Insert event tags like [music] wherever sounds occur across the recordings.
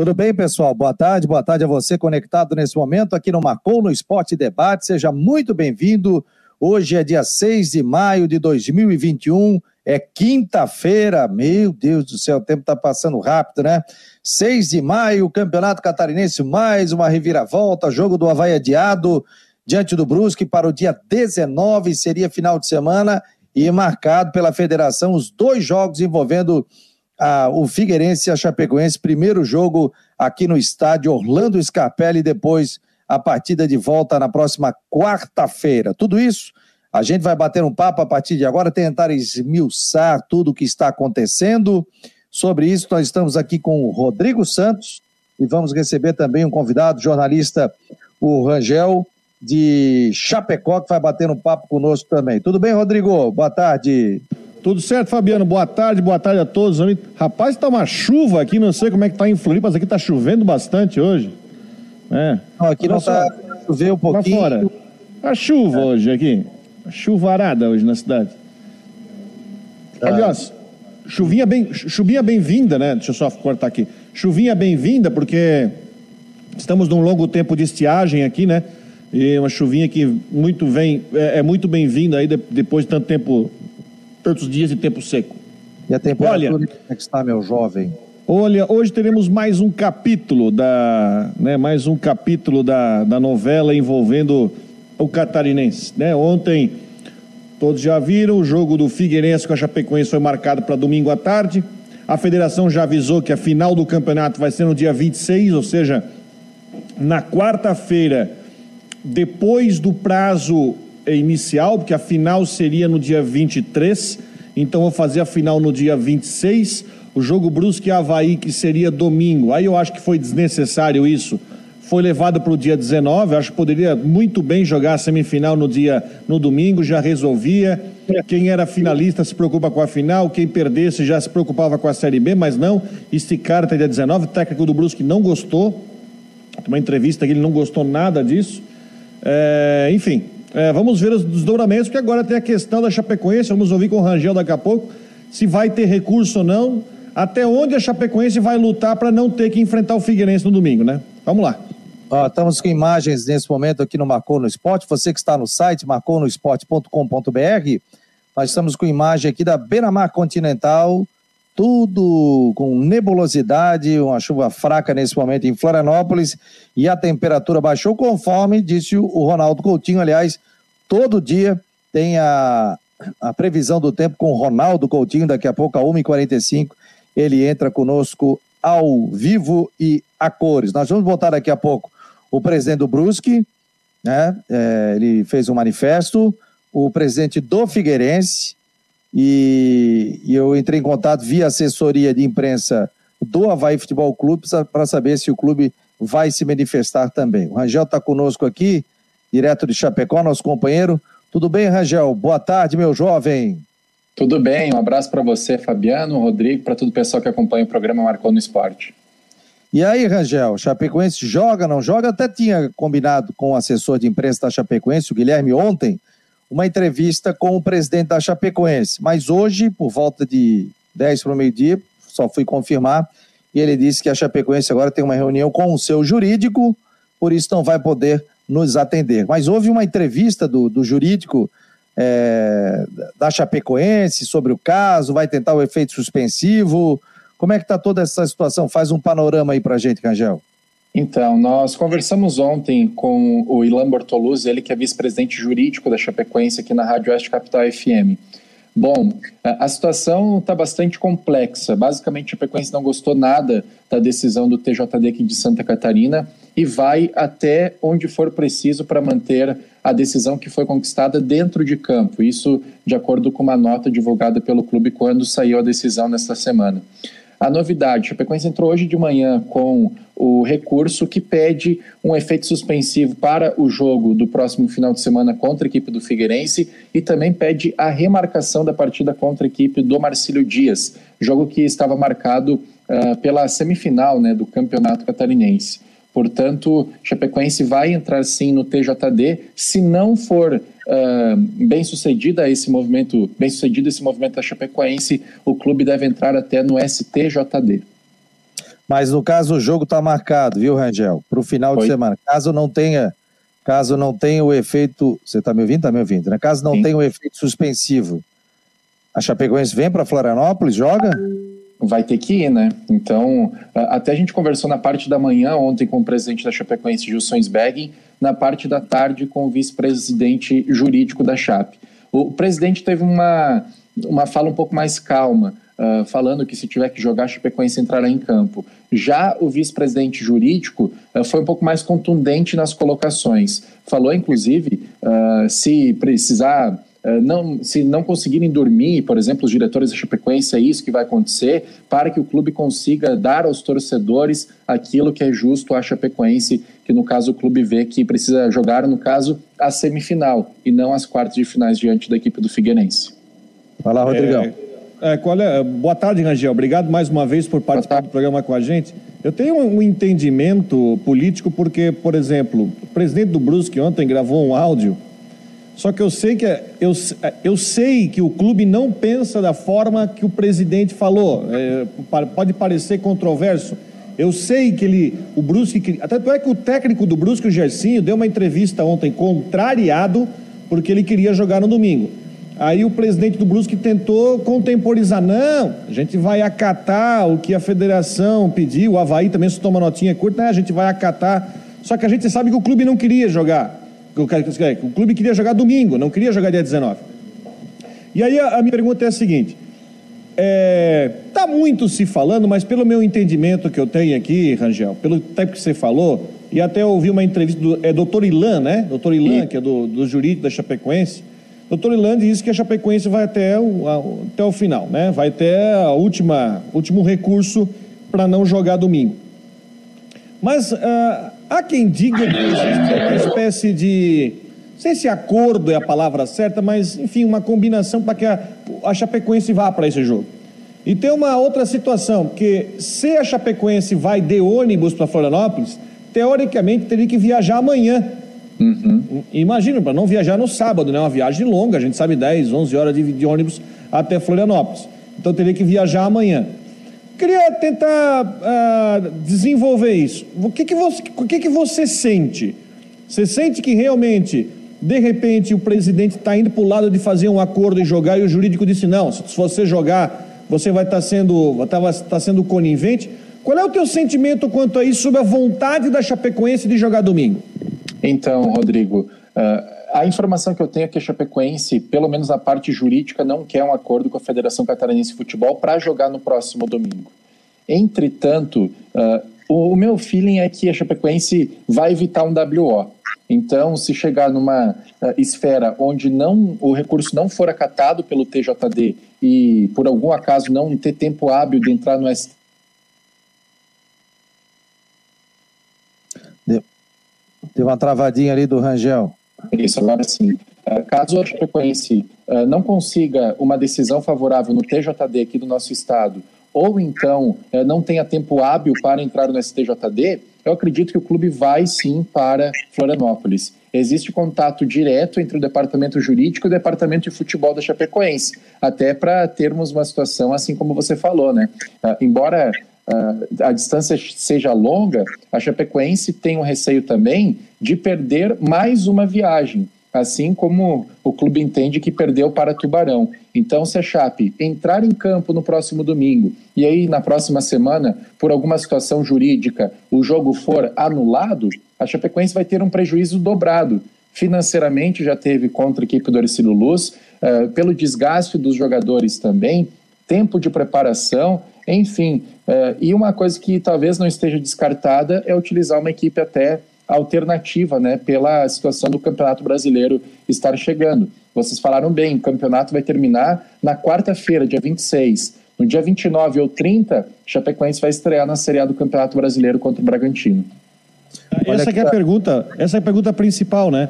Tudo bem, pessoal? Boa tarde, boa tarde a você conectado nesse momento aqui no Marcou no Esporte Debate. Seja muito bem-vindo. Hoje é dia 6 de maio de 2021, é quinta-feira. Meu Deus do céu, o tempo está passando rápido, né? 6 de maio, Campeonato Catarinense, mais uma reviravolta, jogo do Havaí adiado diante do Brusque para o dia 19, seria final de semana, e marcado pela federação os dois jogos envolvendo o Figueirense e a Chapecoense, primeiro jogo aqui no estádio Orlando Scarpelli, depois a partida de volta na próxima quarta-feira. Tudo isso a gente vai bater um papo a partir de agora, tentar esmiuçar tudo o que está acontecendo. Sobre isso, nós estamos aqui com o Rodrigo Santos e vamos receber também um convidado, jornalista, o Rangel, de Chapecó, que vai bater um papo conosco também. Tudo bem, Rodrigo? Boa tarde. Tudo certo, Fabiano? Boa tarde, boa tarde a todos. Rapaz, tá uma chuva aqui, não sei como é que tá em Floripa, mas aqui tá chovendo bastante hoje. É. Não, aqui não tá chovendo um pouquinho. Lá fora. A chuva é. hoje aqui. A chuvarada hoje na cidade. Ah. Aliás, chuvinha bem, chuvinha bem-vinda, né? Deixa eu só cortar aqui. Chuvinha bem-vinda porque estamos num longo tempo de estiagem aqui, né? E uma chuvinha que muito vem, é, é muito bem-vinda aí de, depois de tanto tempo tantos dias de tempo seco. E a temperatura olha, como é que está, meu jovem? Olha, hoje teremos mais um capítulo da, né, mais um capítulo da, da novela envolvendo o catarinense, né? Ontem todos já viram o jogo do Figueirense com a Chapecoense foi marcado para domingo à tarde. A federação já avisou que a final do campeonato vai ser no dia 26, ou seja, na quarta-feira, depois do prazo inicial, porque a final seria no dia 23, então vou fazer a final no dia 26. O jogo Brusque e Havaí, que seria domingo. Aí eu acho que foi desnecessário isso. Foi levado para o dia 19. Acho que poderia muito bem jogar a semifinal no dia no domingo, já resolvia. Quem era finalista se preocupa com a final, quem perdesse já se preocupava com a Série B, mas não. Esticar até dia 19. O técnico do Brusque não gostou. Uma entrevista que ele não gostou nada disso. É, enfim, é, vamos ver os desdobramentos, porque agora tem a questão da Chapecoense, vamos ouvir com o Rangel daqui a pouco, se vai ter recurso ou não, até onde a Chapecoense vai lutar para não ter que enfrentar o Figueirense no domingo, né? Vamos lá. Ó, estamos com imagens nesse momento aqui no Marcou no Esporte. Você que está no site marconosport.com.br, nós estamos com imagem aqui da Beira-Mar Continental, tudo com nebulosidade, uma chuva fraca nesse momento em Florianópolis e a temperatura baixou conforme disse o Ronaldo Coutinho. Aliás, todo dia tem a, a previsão do tempo com o Ronaldo Coutinho, daqui a pouco a 1h45 ele entra conosco ao vivo e a cores. Nós vamos voltar daqui a pouco o presidente do Brusque, né? É, ele fez um manifesto, o presidente do Figueirense, e, e eu entrei em contato via assessoria de imprensa do Havaí Futebol Clube para saber se o clube vai se manifestar também. O Rangel está conosco aqui, direto de Chapecó, nosso companheiro. Tudo bem, Rangel? Boa tarde, meu jovem. Tudo bem, um abraço para você, Fabiano, Rodrigo, para todo o pessoal que acompanha o programa Marcou no Esporte. E aí, Rangel, Chapecoense joga, não joga? Até tinha combinado com o assessor de imprensa da Chapecoense, o Guilherme, ontem, uma entrevista com o presidente da Chapecoense. Mas hoje, por volta de 10 para o meio-dia, só fui confirmar, e ele disse que a Chapecoense agora tem uma reunião com o seu jurídico, por isso não vai poder nos atender. Mas houve uma entrevista do, do jurídico é, da Chapecoense sobre o caso, vai tentar o efeito suspensivo. Como é que está toda essa situação? Faz um panorama aí para a gente, Rangel. Então, nós conversamos ontem com o Ilan Bortoluzzi, ele que é vice-presidente jurídico da Chapecoense aqui na Rádio Oeste Capital FM. Bom, a situação está bastante complexa. Basicamente, a Chapecoense não gostou nada da decisão do TJD aqui de Santa Catarina e vai até onde for preciso para manter a decisão que foi conquistada dentro de campo. Isso de acordo com uma nota divulgada pelo clube quando saiu a decisão nesta semana. A novidade, Chapecoense entrou hoje de manhã com o recurso que pede um efeito suspensivo para o jogo do próximo final de semana contra a equipe do Figueirense e também pede a remarcação da partida contra a equipe do Marcílio Dias, jogo que estava marcado uh, pela semifinal né, do Campeonato Catarinense. Portanto, Chapecoense vai entrar sim no TJD. Se não for uh, bem sucedida esse movimento, bem sucedido esse movimento da Chapecoense, o clube deve entrar até no STJD. Mas no caso o jogo está marcado, viu, Rangel? Para o final Oi? de semana. Caso não tenha, caso não tenha o efeito, você está me ouvindo? Está me ouvindo, né? Caso não Sim. tenha o efeito suspensivo, a Chapecoense vem para Florianópolis, joga? Vai ter que ir, né? Então, até a gente conversou na parte da manhã ontem com o presidente da Chapecoense, Gilson Sbergin, na parte da tarde com o vice-presidente jurídico da Chape. O presidente teve uma, uma fala um pouco mais calma, uh, falando que se tiver que jogar, a Chapecoense entrará em campo. Já o vice-presidente jurídico uh, foi um pouco mais contundente nas colocações. Falou, inclusive, uh, se precisar não, se não conseguirem dormir, por exemplo, os diretores da Chapecoense, é isso que vai acontecer, para que o clube consiga dar aos torcedores aquilo que é justo à Chapecoense, que no caso o clube vê que precisa jogar, no caso, a semifinal e não as quartas de finais diante da equipe do Figueirense. Vai lá, Rodrigão. É, é, qual é, boa tarde, Rangel. Obrigado mais uma vez por participar do programa com a gente. Eu tenho um entendimento político porque, por exemplo, o presidente do Brusque ontem gravou um áudio só que eu sei que eu, eu sei que o clube não pensa da forma que o presidente falou. É, pode parecer controverso. Eu sei que ele, o Brusque, até é que o técnico do Brusque, o Gersinho, deu uma entrevista ontem contrariado porque ele queria jogar no domingo. Aí o presidente do Brusque tentou contemporizar, não, a gente vai acatar o que a federação pediu, o Havaí também se toma notinha curta, né? a gente vai acatar. Só que a gente sabe que o clube não queria jogar. O clube queria jogar domingo, não queria jogar dia 19. E aí a, a minha pergunta é a seguinte: é, tá muito se falando, mas pelo meu entendimento que eu tenho aqui, Rangel, pelo tempo que você falou, e até ouvi uma entrevista do é, doutor Ilan, né? Doutor Ilan, que é do, do jurídico da Chapecoense. Doutor Ilan disse que a Chapecoense vai até o, a, até o final, né? Vai até a última último recurso para não jogar domingo. Mas uh, Há quem diga que existe uma espécie de. Não sei se acordo é a palavra certa, mas enfim, uma combinação para que a, a Chapecoense vá para esse jogo. E tem uma outra situação, porque se a Chapecoense vai de ônibus para Florianópolis, teoricamente teria que viajar amanhã. Uhum. Imagina, para não viajar no sábado, né? Uma viagem longa, a gente sabe 10, 11 horas de, de ônibus até Florianópolis. Então teria que viajar amanhã. Queria tentar uh, desenvolver isso. O que, que, você, o que, que você sente? Você sente que realmente, de repente, o presidente está indo para o lado de fazer um acordo e jogar e o jurídico disse não, se você jogar, você vai estar tá sendo, tá, tá sendo conivente. Qual é o teu sentimento quanto a isso, sobre a vontade da Chapecoense de jogar domingo? Então, Rodrigo, uh a informação que eu tenho é que a Chapecoense, pelo menos na parte jurídica, não quer um acordo com a Federação Catarinense de Futebol para jogar no próximo domingo. Entretanto, uh, o, meu feeling é que a Chapecoense vai evitar um WO. Então, se chegar numa uh, esfera onde não o recurso não for acatado pelo TJD e por algum acaso não ter tempo hábil de entrar no ST Deu uma travadinha ali do Rangel. Isso, agora sim. Uh, caso a Chapecoense uh, não consiga uma decisão favorável no TJD aqui do nosso estado, ou então não tenha tempo hábil para entrar no STJD, eu acredito que o clube vai sim para Florianópolis. Existe contato direto entre o departamento jurídico e o departamento de futebol da Chapecoense, até para termos uma situação assim como você falou, né? embora uh, a distância seja longa, a Chapecoense tem um receio também de perder mais uma viagem, assim como o clube entende que perdeu para Tubarão. Então, se a Chape entrar em campo no próximo domingo e aí na próxima semana, por alguma situação jurídica, o jogo for anulado, a Chapecoense vai ter um prejuízo dobrado. Financeiramente já teve contra a equipe do Ercílio Luz, uh, pelo desgaste dos jogadores também, tempo de preparação, enfim. Uh, e uma coisa que talvez não esteja descartada é utilizar uma equipe até alternativa, né, pela situação do Campeonato Brasileiro estar chegando. Vocês falaram bem, o campeonato vai terminar na quarta-feira, dia 26. No dia 29 ou 30, Chapecoense vai estrear na Série A do Campeonato Brasileiro contra o Bragantino. Essa é a pergunta, essa é a pergunta principal, né?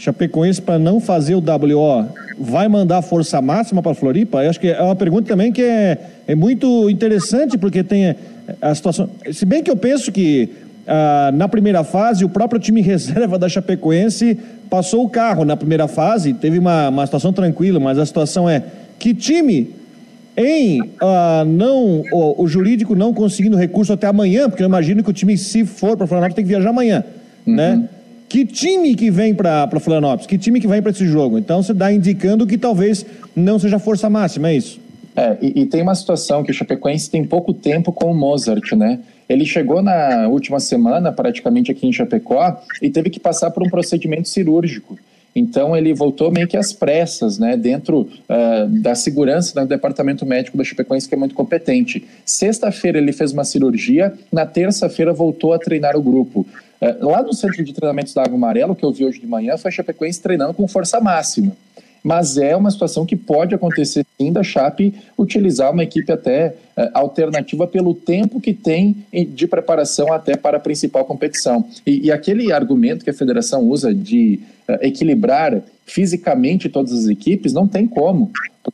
Chapecoense para não fazer o WO vai mandar força máxima para Floripa? Eu acho que é uma pergunta também que é, é muito interessante porque tem a situação. Se bem que eu penso que ah, na primeira fase o próprio time [laughs] reserva da Chapecoense passou o carro na primeira fase, teve uma, uma situação tranquila, mas a situação é que time em uh, não o, o, jurídico não conseguindo recurso até amanhã, porque eu imagino que o time, se for para Florianópolis, tem que viajar amanhã, uhum. né? Que time que vem para Florianópolis? Que time que vem para esse jogo? Então você dá indicando que talvez não seja força máxima, é isso? É, e, e, tem uma situação que o Chapecoense tem pouco tempo com o Mozart, né? Ele chegou na última semana, praticamente aqui em Chapecó, e teve que passar por um procedimento cirúrgico. Então ele voltou meio que às pressas, né, dentro uh, da segurança do departamento médico da Chapecoense, que é muito competente. Sexta-feira ele fez uma cirurgia, na terça-feira voltou a treinar o grupo. Uh, lá no centro de treinamentos da Água Amarelo, que eu vi hoje de manhã, foi a Chapecoense treinando com força máxima mas é uma situação que pode acontecer sim da Chape utilizar uma equipe até uh, alternativa pelo tempo que tem de preparação até para a principal competição. E, e aquele argumento que a federação usa de uh, equilibrar fisicamente todas as equipes, não tem como,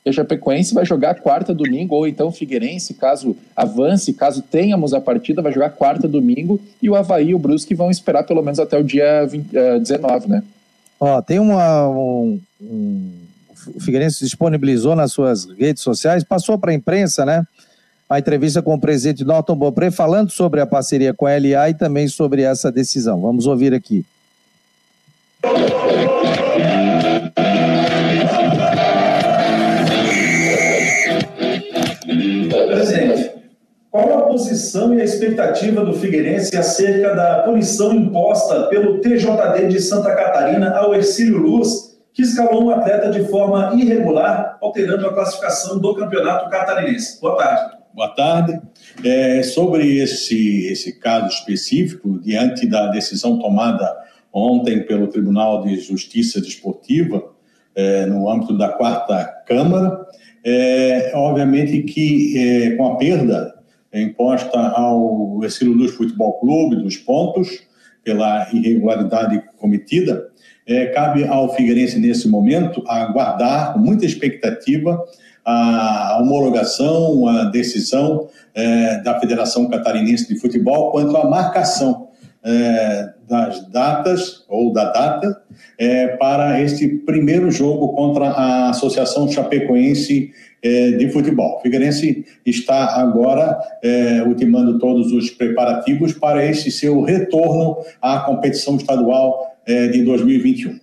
porque a Chapecoense vai jogar quarta domingo, ou então Figueirense, caso avance, caso tenhamos a partida, vai jogar quarta domingo, e o Havaí e o Brusque vão esperar pelo menos até o dia 20, uh, 19, né? Ó, tem uma. Um, um, o Figueirense disponibilizou nas suas redes sociais, passou para a imprensa, né? A entrevista com o presidente Norton Bopré falando sobre a parceria com a LA e também sobre essa decisão. Vamos ouvir aqui. Qual a posição e a expectativa do Figueirense acerca da punição imposta pelo TJD de Santa Catarina ao Ercílio Luz, que escalou um atleta de forma irregular, alterando a classificação do campeonato catarinense? Boa tarde. Boa tarde. É, sobre esse, esse caso específico, diante da decisão tomada ontem pelo Tribunal de Justiça Desportiva, é, no âmbito da quarta Câmara, é, obviamente que é, com a perda imposta ao Estilo Luz Futebol Clube dos pontos pela irregularidade cometida, é, cabe ao Figueirense, nesse momento, aguardar com muita expectativa a homologação, a decisão é, da Federação Catarinense de Futebol quanto à marcação é, das datas, ou da data, é, para este primeiro jogo contra a Associação Chapecoense é, de futebol. O Figueirense está agora é, ultimando todos os preparativos para esse seu retorno à competição estadual é, de 2021.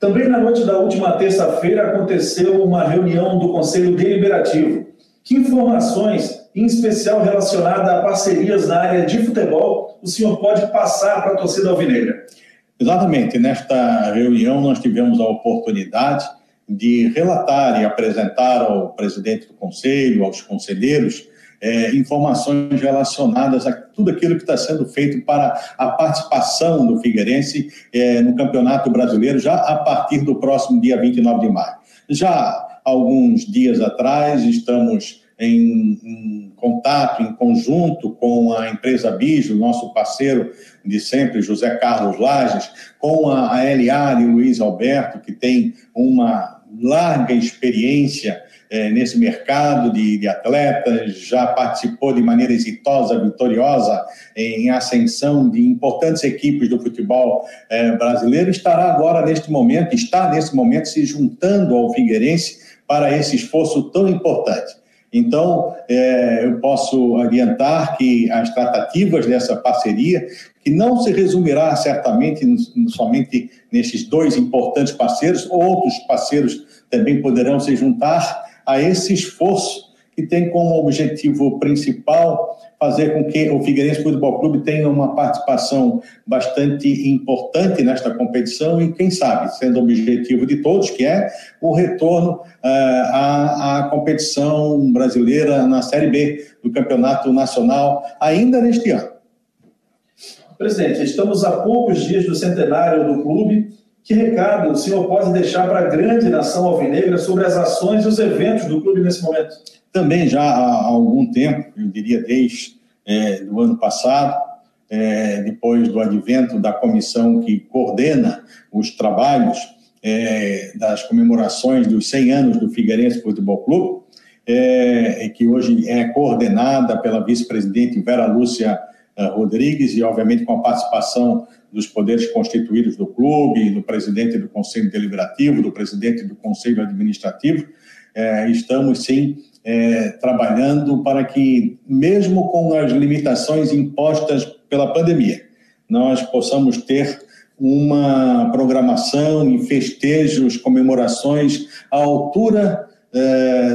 Também na noite da última terça-feira aconteceu uma reunião do Conselho Deliberativo. Que informações, em especial relacionada a parcerias na área de futebol, o senhor pode passar para a torcida alvinegra? Exatamente. Nesta reunião nós tivemos a oportunidade de relatar e apresentar ao presidente do conselho, aos conselheiros, é, informações relacionadas a tudo aquilo que está sendo feito para a participação do Figueirense é, no Campeonato Brasileiro, já a partir do próximo dia 29 de maio. Já alguns dias atrás, estamos em, em, contato, em conjunto com a empresa Bijo, nosso parceiro de sempre, José Carlos Lages, com a, a LA e Luiz Alberto, que tem uma larga experiência é, nesse mercado de, de, atletas, já participou de maneira exitosa, vitoriosa em ascensão de importantes equipes do futebol é, brasileiro, estará agora neste momento, está nesse momento se juntando ao Figueirense para esse esforço tão importante. Então, é, eu posso adiantar que as tratativas dessa parceria, que não se resumirá certamente somente nesses dois importantes parceiros, outros parceiros também poderão se juntar a esse esforço que tem como objetivo principal fazer com que o Figueirense Futebol Clube tenha uma participação bastante importante nesta competição e, quem sabe, sendo o objetivo de todos, que é o retorno uh, à, à competição brasileira na Série B do Campeonato Nacional ainda neste ano. Presidente, estamos a poucos dias do centenário do clube. Que recado o senhor pode deixar para a grande nação alvinegra sobre as ações e os eventos do clube nesse momento? Também já há algum tempo, eu diria desde é, do ano passado, é, depois do advento da comissão que coordena os trabalhos é, das comemorações dos 100 anos do Figueirense Futebol Clube, é, que hoje é coordenada pela vice-presidente Vera Lúcia Rodrigues e, obviamente, com a participação dos poderes constituídos do clube, do presidente do Conselho Deliberativo, do presidente do Conselho Administrativo, é, estamos sim é, trabalhando para que, mesmo com as limitações impostas pela pandemia, nós possamos ter uma programação e festejos, comemorações à altura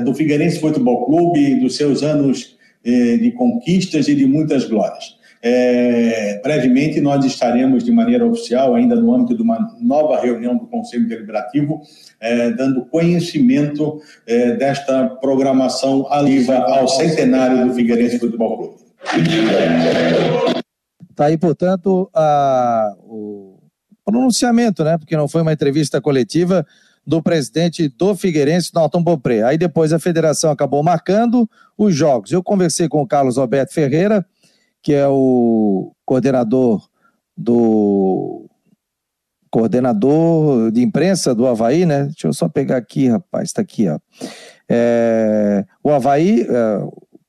do Figueirense Futebol Clube, dos seus anos de conquistas e de muitas glórias. É, brevemente, nós estaremos de maneira oficial, ainda no âmbito de uma nova reunião do Conselho Deliberativo, é, dando conhecimento é, desta programação aliva ao centenário do Figueirense Futebol Clube. Está aí, portanto, a, o pronunciamento, né? Porque não foi uma entrevista coletiva do presidente do Figueirense, Norton Bopré. Aí depois a federação acabou marcando os jogos. Eu conversei com o Carlos Alberto Ferreira, que é o coordenador do coordenador de imprensa do Havaí, né? Deixa eu só pegar aqui, rapaz, está aqui, ó. É, o Havaí, é,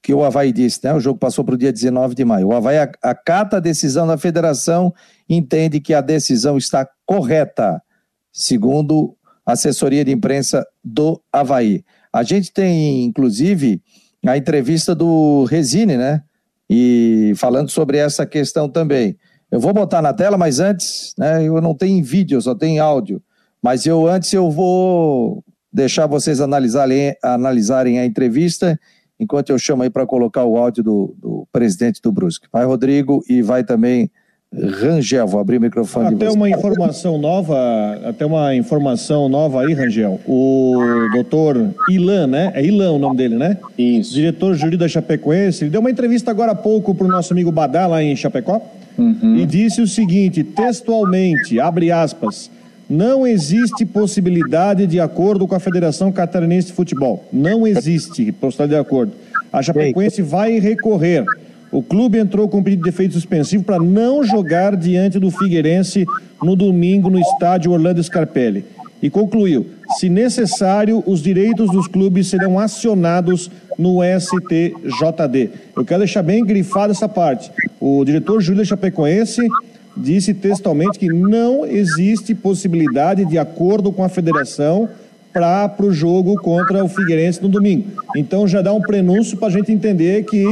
que o Havaí disse, né? O jogo passou para o dia 19 de maio. O Havaí acata a decisão da federação, entende que a decisão está correta, segundo a assessoria de imprensa do Havaí. A gente tem, inclusive, a entrevista do Resine, né? E falando sobre essa questão também. Eu vou botar na tela, mas antes, né, eu não tenho vídeo, só tenho áudio. Mas eu antes eu vou deixar vocês analisarem, analisarem a entrevista, enquanto eu chamo aí para colocar o áudio do, do presidente do Brusque. Vai, Rodrigo, e vai também Rangel, vou abrir o microfone. Até uma informação nova, até uma informação nova aí, Rangel. O doutor Ilan, né? É Ilan o nome dele, né? Isso. Diretor jurídico da Chapecoense. Ele deu uma entrevista agora há pouco para o nosso amigo Badá, lá em Chapecó. Uhum. E disse o seguinte, textualmente, abre aspas, não existe possibilidade de acordo com a Federação Catarinense de Futebol. Não existe possibilidade de acordo. A Chapecoense vai recorrer. O clube entrou com pedido de efeito suspensivo para não jogar diante do Figueirense no domingo no estádio Orlando Scarpelli. E concluiu: se necessário, os direitos dos clubes serão acionados no STJD. Eu quero deixar bem grifada essa parte. O diretor Júlio Chapecoense disse textualmente que não existe possibilidade de acordo com a federação para o jogo contra o Figueirense no domingo. Então já dá um prenúncio para a gente entender que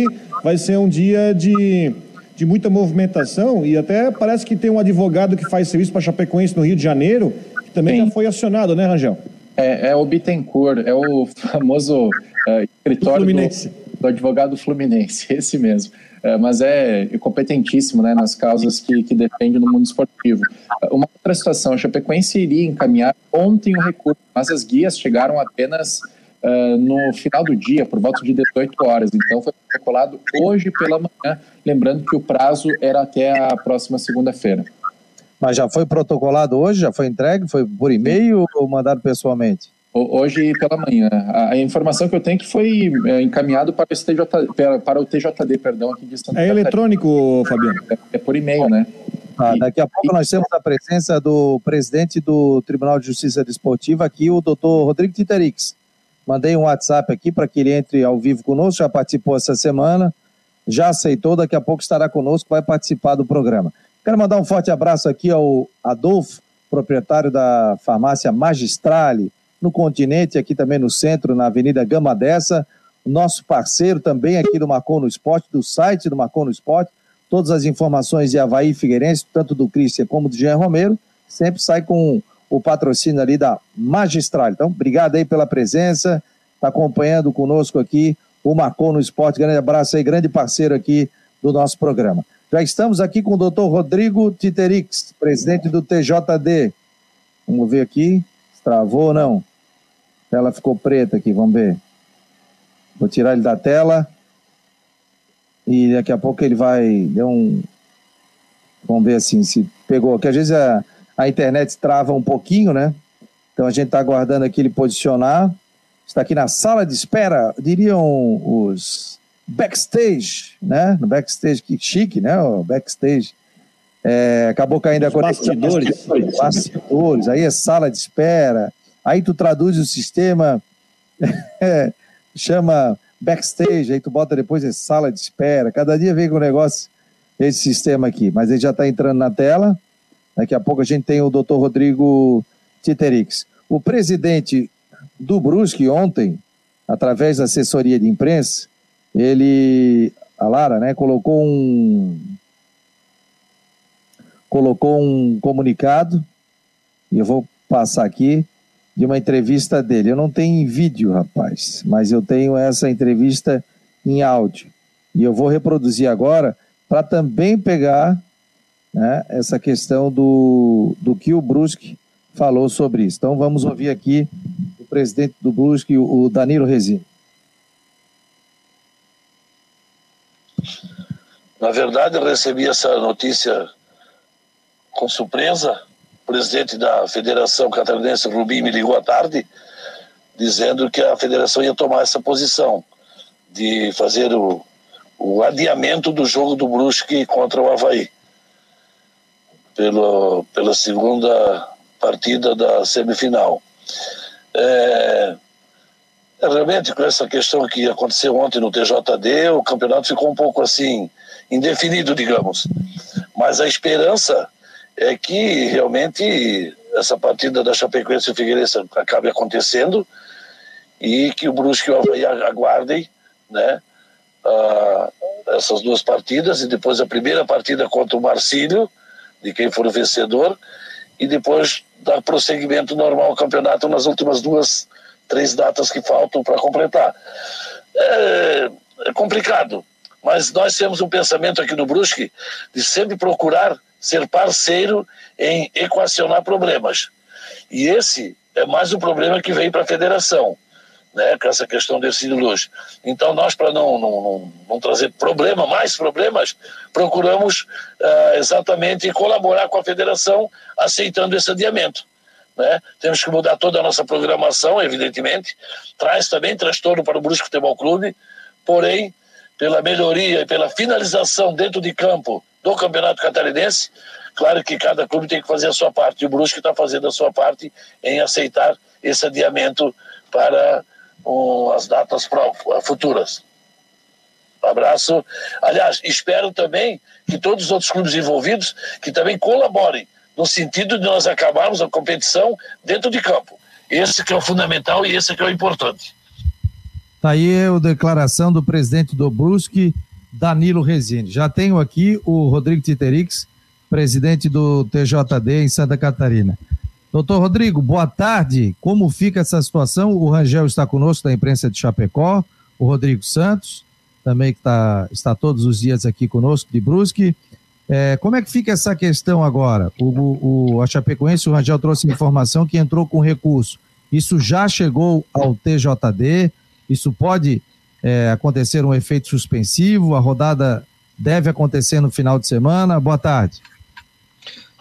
vai ser um dia de, de muita movimentação e até parece que tem um advogado que faz serviço para Chapecoense no Rio de Janeiro, que também Sim. já foi acionado, né, Rangel? É, é o Bittencourt, é o famoso uh, escritório do, do, do, advogado fluminense, [laughs] esse mesmo. Uh, mas é competentíssimo né, nas causas que, que defende no mundo esportivo. Uma outra situação, a Chapecoense iria encaminhar ontem o recurso, mas as guias chegaram apenas uh, no final do dia, por volta de 18 horas. Então, foi protocolado hoje pela manhã, lembrando que o prazo era até a próxima segunda-feira. Mas já foi protocolado hoje? Já foi entregue? Foi por e-mail ou mandado pessoalmente? Hoje pela manhã. A, informação que eu tenho é que foi é, encaminhado para o, TJ, para o TJD, perdão, aqui de Santa É Catarina. eletrônico, Fabiano? É, é por e-mail, né? Ah, daqui a pouco nós temos a presença do presidente do Tribunal de Justiça Desportiva aqui, o doutor Rodrigo Titerix. Mandei um WhatsApp aqui para que ele entre ao vivo conosco, já participou essa semana, já aceitou, daqui a pouco estará conosco, vai participar do programa. Quero mandar um forte abraço aqui ao Adolfo, proprietário da farmácia Magistrale, no continente, aqui também no centro, na Avenida Gama Dessa, nosso parceiro também aqui do Marcon no Esporte, do site do Marcon no Esporte, todas as informações de Havaí Figueirense, tanto do Cristian como do Jean Romero, sempre sai com o patrocínio ali da Magistral. Então, obrigado aí pela presença, está acompanhando conosco aqui o Marcon no Esporte. Grande abraço aí, grande parceiro aqui do nosso programa. Já estamos aqui com o doutor Rodrigo Titerix, presidente do TJD. Vamos ver aqui, travou ou não? A tela ficou preta aqui, vamos ver. Vou tirar ele da tela. E daqui a pouco ele vai. Deu um. Vamos ver assim se pegou. Porque às vezes a, a internet trava um pouquinho, né? Então a gente está aguardando aqui ele posicionar. Está aqui na sala de espera, diriam os backstage, né? No backstage, que chique, né? O backstage. É, acabou caindo os a conexão. Bastidores. Bastidores, aí é sala de espera. Aí tu traduz o sistema, [laughs] chama backstage, aí tu bota depois em sala de espera. Cada dia vem com o negócio, esse sistema aqui. Mas ele já está entrando na tela. Daqui a pouco a gente tem o doutor Rodrigo Titerix. O presidente do Brusque ontem, através da assessoria de imprensa, ele, a Lara, né, colocou um colocou um comunicado e eu vou passar aqui de uma entrevista dele. Eu não tenho vídeo, rapaz, mas eu tenho essa entrevista em áudio. E eu vou reproduzir agora para também pegar né, essa questão do, do que o Brusque falou sobre isso. Então vamos ouvir aqui o presidente do Brusque, o Danilo Resino. Na verdade, eu recebi essa notícia com surpresa. O presidente da Federação Catarinense, Rubim, me ligou à tarde, dizendo que a federação ia tomar essa posição de fazer o, o adiamento do jogo do Brusque contra o Havaí. Pelo, pela segunda partida da semifinal. É, é, realmente, com essa questão que aconteceu ontem no TJD, o campeonato ficou um pouco assim, indefinido, digamos. Mas a esperança é que realmente essa partida da Chapecoense e Figueirense acabe acontecendo e que o Brusque e o Havaí aguardem né, uh, essas duas partidas e depois a primeira partida contra o Marcílio, de quem for o vencedor, e depois dar prosseguimento normal ao campeonato nas últimas duas, três datas que faltam para completar. É, é, complicado, mas nós temos um pensamento aqui no Brusque de sempre procurar ser parceiro em equacionar problemas. E esse é mais um problema que vem para a federação né, com essa questão desse luz. Então, nós, para não, não, não, não, trazer problema, mais problemas, procuramos uh, exatamente colaborar com a federação aceitando esse adiamento. Né? Temos que mudar toda a nossa programação, evidentemente, traz também transtorno para o Brusque Futebol Clube, porém, pela melhoria e pela finalização dentro de campo do Campeonato Catarinense, claro que cada clube tem que fazer a sua parte, e o Brusque está fazendo a sua parte em aceitar esse adiamento para com as datas futuras. Um abraço. Aliás, espero também que todos os outros clubes envolvidos que também colaborem no sentido de nós acabarmos a competição dentro de campo. Esse que é o fundamental e esse que é o importante. Está aí a declaração do presidente do Brusque, Danilo Resine. Já tenho aqui o Rodrigo Titerix, presidente do TJD em Santa Catarina. Doutor Rodrigo, boa tarde. Como fica essa situação? O Rangel está conosco da imprensa de Chapecó, o Rodrigo Santos, também que tá, está todos os dias aqui conosco de Brusque. É, como é que fica essa questão agora? O, o, a Chapecoense, o Rangel trouxe informação que entrou com recurso. Isso já chegou ao TJD? Isso pode é, acontecer um efeito suspensivo? A rodada deve acontecer no final de semana? Boa tarde.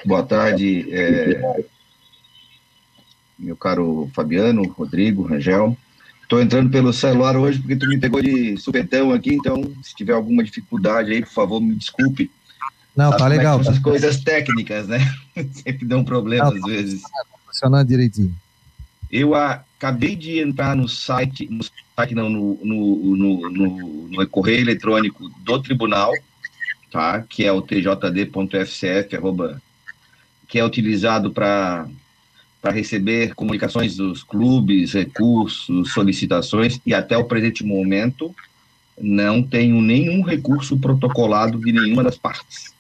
Boa tarde. É, meu caro Fabiano, Rodrigo, Rangel. Estou entrando pelo celular hoje porque tu me pegou de supetão aqui, então se tiver alguma dificuldade aí, por favor, me desculpe. Não, Sabe tá legal. É essas coisas técnicas, né? [laughs] Sempre dão problema Não, às vezes. Tá funcionando direitinho. Eu acabei de entrar no site, no site não, no, no, no, no, correio eletrônico do tribunal, tá? Que é o tjd.fcf, arroba, que é utilizado para para receber comunicações dos clubes, recursos, solicitações, e até o presente momento não tenho nenhum recurso protocolado de nenhuma das partes.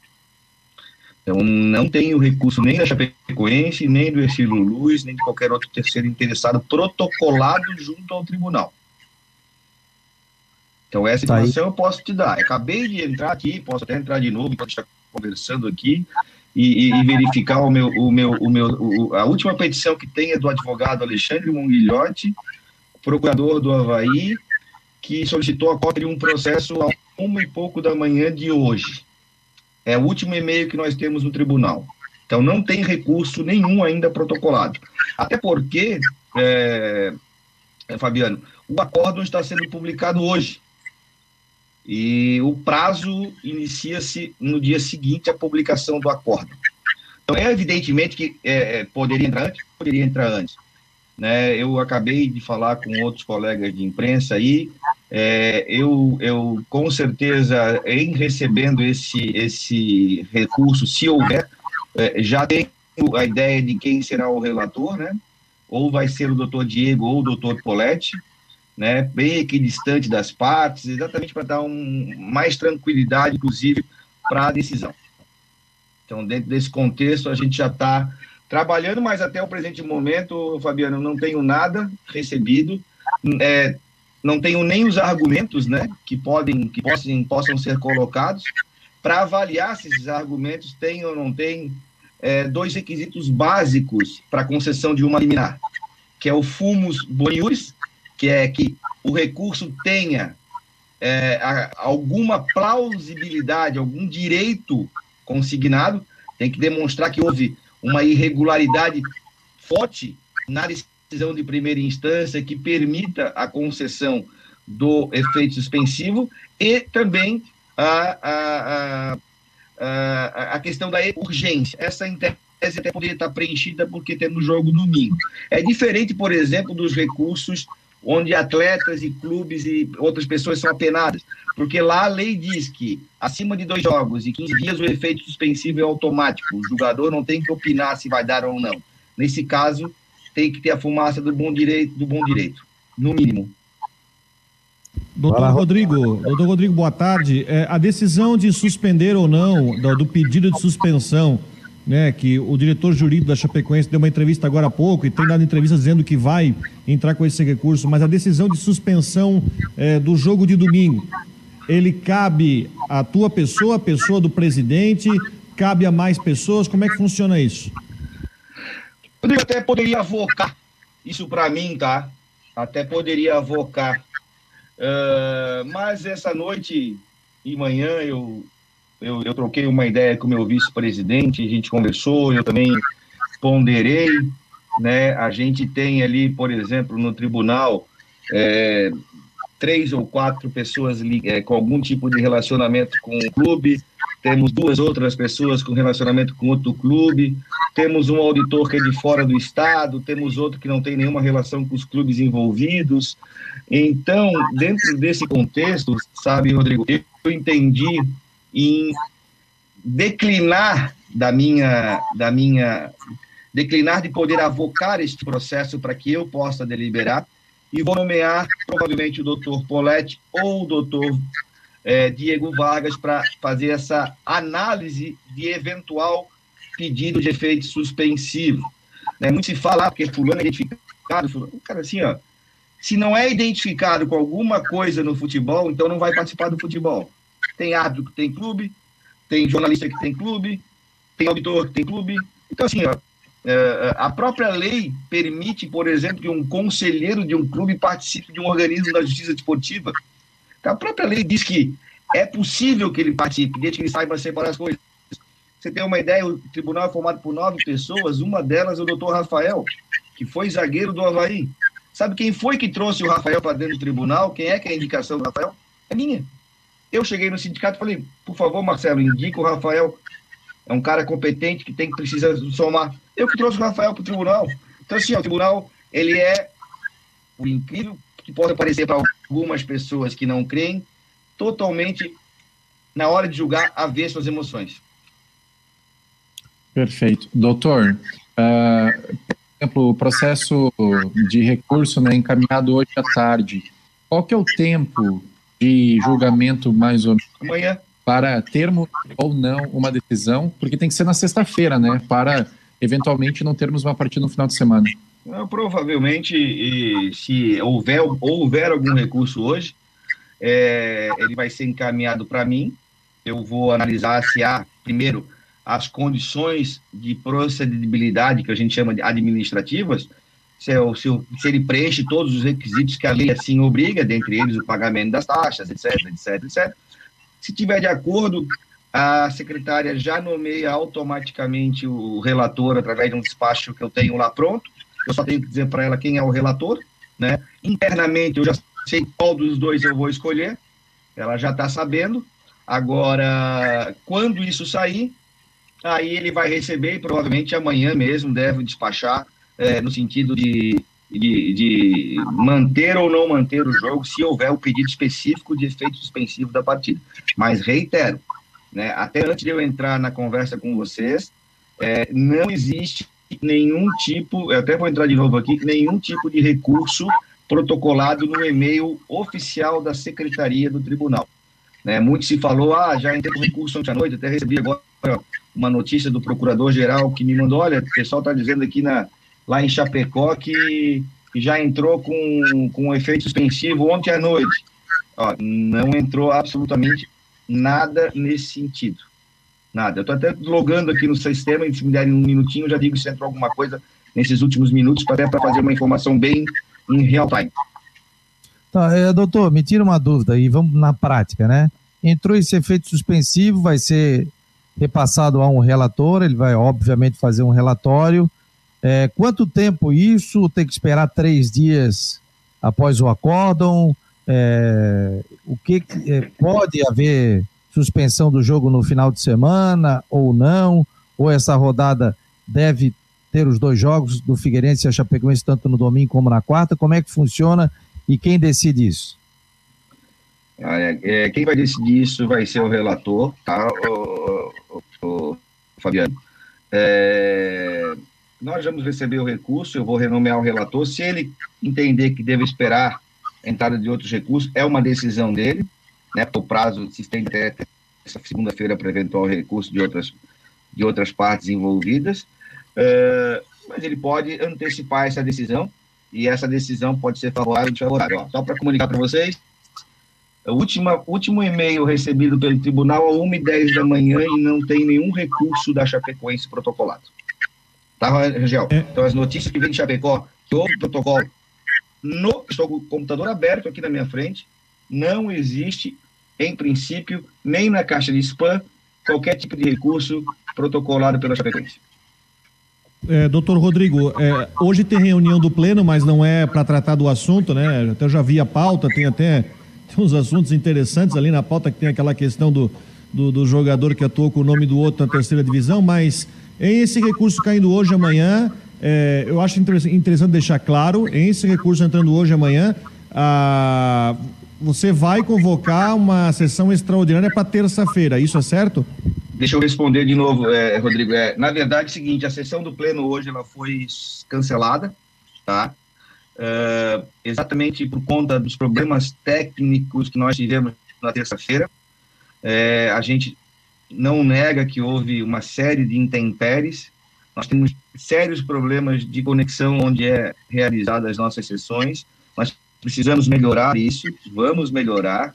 Então, não tenho recurso nem da Chapecoense, nem do Ercílio Luz, nem de qualquer outro terceiro interessado protocolado junto ao tribunal. Então, essa tá informação tá eu posso te dar. Eu acabei de entrar aqui, posso até entrar de novo enquanto está conversando aqui, e, e, verificar o meu, o meu, o meu, o, a última petição que tem é do advogado Alexandre Munguilhotti, procurador do Havaí, que solicitou a cópia de um processo a uma e pouco da manhã de hoje. É o último e-mail que nós temos no tribunal. Então, não tem recurso nenhum ainda protocolado. Até porque, é, Fabiano, o acórdão está sendo publicado hoje. E o prazo inicia-se no dia seguinte à publicação do acordo. Então, é evidentemente que é, é, poderia entrar antes, poderia entrar antes. Né? Eu acabei de falar com outros colegas de imprensa aí, é, eu, eu com certeza, em recebendo esse, esse recurso, se houver, é, já tenho a ideia de quem será o relator, né? ou vai ser o doutor Diego ou o doutor Poletti, né, bem equidistante das partes, exatamente para dar um, mais tranquilidade, inclusive, para a decisão. Então, dentro desse contexto, a gente já está trabalhando, mas até o presente momento, Fabiano, não tenho nada recebido, é, não tenho nem os argumentos né, que, podem, que possam, possam ser colocados para avaliar se esses argumentos têm ou não têm é, dois requisitos básicos para concessão de uma liminar, que é o fumus boniuris, que é que o recurso tenha é, alguma plausibilidade, algum direito consignado, tem que demonstrar que houve uma irregularidade forte na decisão de primeira instância que permita a concessão do efeito suspensivo e também a, a, a, a questão da urgência. Essa tese até poderia estar preenchida porque temos jogo domingo. É diferente, por exemplo, dos recursos onde atletas e clubes e outras pessoas são apenadas, porque lá a lei diz que acima de dois jogos e 15 dias o efeito suspensivo é automático, o jogador não tem que opinar se vai dar ou não. Nesse caso, tem que ter a fumaça do bom direito, do bom direito, no mínimo. Doutor Rodrigo, doutor Rodrigo, boa tarde. É, a decisão de suspender ou não do, do pedido de suspensão né, que o diretor jurídico da Chapecoense deu uma entrevista agora há pouco e tem dado entrevista dizendo que vai entrar com esse recurso, mas a decisão de suspensão é, do jogo de domingo, ele cabe à tua pessoa, a pessoa do presidente, cabe a mais pessoas, como é que funciona isso? Eu até poderia avocar isso para mim, tá? Até poderia avocar. Uh, mas essa noite e manhã eu eu, eu troquei uma ideia com o meu vice-presidente, a gente conversou, eu também ponderei, né? A gente tem ali, por exemplo, no tribunal, é, três ou quatro pessoas é, com algum tipo de relacionamento com o clube, temos duas outras pessoas com relacionamento com outro clube, temos um auditor que é de fora do estado, temos outro que não tem nenhuma relação com os clubes envolvidos. Então, dentro desse contexto, sabe, Rodrigo, eu entendi em declinar da minha, da minha, declinar de poder avocar este processo para que eu possa deliberar e vou nomear provavelmente o doutor Poletti ou o doutor é, Diego Vargas para fazer essa análise de eventual pedido de efeito suspensivo. Né? Muito se fala, ah, porque fulano é identificado, fulano, cara, assim, ó, se não é identificado com alguma coisa no futebol, então não vai participar do futebol. Tem árbitro que tem clube, tem jornalista que tem clube, tem auditor que tem clube. Então, assim, ó, é, a própria lei permite, por exemplo, que um conselheiro de um clube participe de um organismo da justiça desportiva. Então, a própria lei diz que é possível que ele participe, desde que ele saiba separar as coisas. Você tem uma ideia, o tribunal é formado por nove pessoas, uma delas é o doutor Rafael, que foi zagueiro do Havaí. Sabe quem foi que trouxe o Rafael para dentro do tribunal? Quem é que é a indicação do Rafael? É minha. Eu cheguei no sindicato e falei, por favor, Marcelo, indica o Rafael. É um cara competente que tem que precisa somar. Eu que trouxe o Rafael para o tribunal. Então, assim, ó, o tribunal, ele é, o incrível que pode parecer para algumas pessoas que não creem, totalmente, na hora de julgar, avesso às emoções. Perfeito. Doutor, uh, por exemplo, o processo de recurso né, encaminhado hoje à tarde, qual que é o tempo de julgamento mais ou menos Amanhã. para termos ou não uma decisão, porque tem que ser na sexta-feira, né? Para eventualmente não termos uma partida no final de semana. Não, provavelmente, e, se houver, houver algum recurso hoje, é, ele vai ser encaminhado para mim. Eu vou analisar se há, primeiro, as condições de procedibilidade, que a gente chama de administrativas, se, é se, se, ele preenche todos os requisitos que a lei assim obriga, dentre eles o pagamento das taxas, etc, etc, etc. Se tiver de acordo, a secretária já nomeia automaticamente o relator através de um despacho que eu tenho lá pronto. Eu só tenho que dizer para ela quem é o relator, né? Internamente eu já sei qual dos dois eu vou escolher. Ela já está sabendo. Agora, quando isso sair, aí ele vai receber e provavelmente amanhã mesmo deve despachar é, no sentido de, de, de, manter ou não manter o jogo, se houver o pedido específico de efeito suspensivo da partida. Mas reitero, né, até antes de eu entrar na conversa com vocês, é, não existe nenhum tipo, eu até vou entrar de novo aqui, nenhum tipo de recurso protocolado no e-mail oficial da Secretaria do Tribunal. Né, muito se falou, ah, já entrei com recurso ontem à noite, até recebi agora uma notícia do procurador-geral que me mandou, olha, o pessoal está dizendo aqui na, lá em Chapecó que, já entrou com, com efeito suspensivo ontem à noite. Ó, não entrou absolutamente nada nesse sentido. Nada. Eu estou até logando aqui no sistema, e se me derem um minutinho, já digo se entrou alguma coisa nesses últimos minutos, até para fazer uma informação bem em real time. Tá, é, doutor, me tira uma dúvida e vamos na prática, né? Entrou esse efeito suspensivo, vai ser repassado a um relator, ele vai, obviamente, fazer um relatório. É, quanto tempo isso? Tem que esperar três dias após o acórdão? É, o que é, pode haver suspensão do jogo no final de semana ou não? Ou essa rodada deve ter os dois jogos do Figueirense e a Chapecoense tanto no domingo como na quarta? Como é que funciona e quem decide isso? Ah, é, é, quem vai decidir isso vai ser o relator, tá, o, o, o Fabiano? É, nós vamos receber o recurso, eu vou renomear o relator. Se ele entender que deve esperar a entrada de outros recursos, é uma decisão dele, né? O prazo se estende até essa segunda-feira para eventual recurso de outras, de outras partes envolvidas. É, mas ele pode antecipar essa decisão e essa decisão pode ser favorável ou desfavorável. Só para comunicar para vocês, o último, último e-mail recebido pelo tribunal às 1h10 da manhã e não tem nenhum recurso da Chapecoense protocolado. Tá, Rangel? É. Então, as notícias que vem de Chapecó, que houve protocolo, no, estou com o computador aberto aqui na minha frente, não existe, em princípio, nem na caixa de spam, qualquer tipo de recurso protocolado pela Chapecoense. É, doutor Rodrigo, é, hoje tem reunião do Pleno, mas não é para tratar do assunto, né? Até já vi a pauta, tem até tem uns assuntos interessantes ali na pauta, que tem aquela questão do, do, do jogador que atuou com o nome do outro na terceira divisão, mas esse recurso caindo hoje amanhã, é, eu acho interessante deixar claro, esse recurso entrando hoje amanhã, a, você vai convocar uma sessão extraordinária para terça-feira, isso é certo? Deixa eu responder de novo, é, Rodrigo. É, na verdade, é o seguinte, a sessão do Pleno hoje ela foi cancelada, tá? É, exatamente por conta dos problemas técnicos que nós tivemos na terça-feira. É, a gente não nega que houve uma série de intempéries. Nós temos sérios problemas de conexão onde é realizadas as nossas sessões. Nós precisamos melhorar isso, vamos melhorar.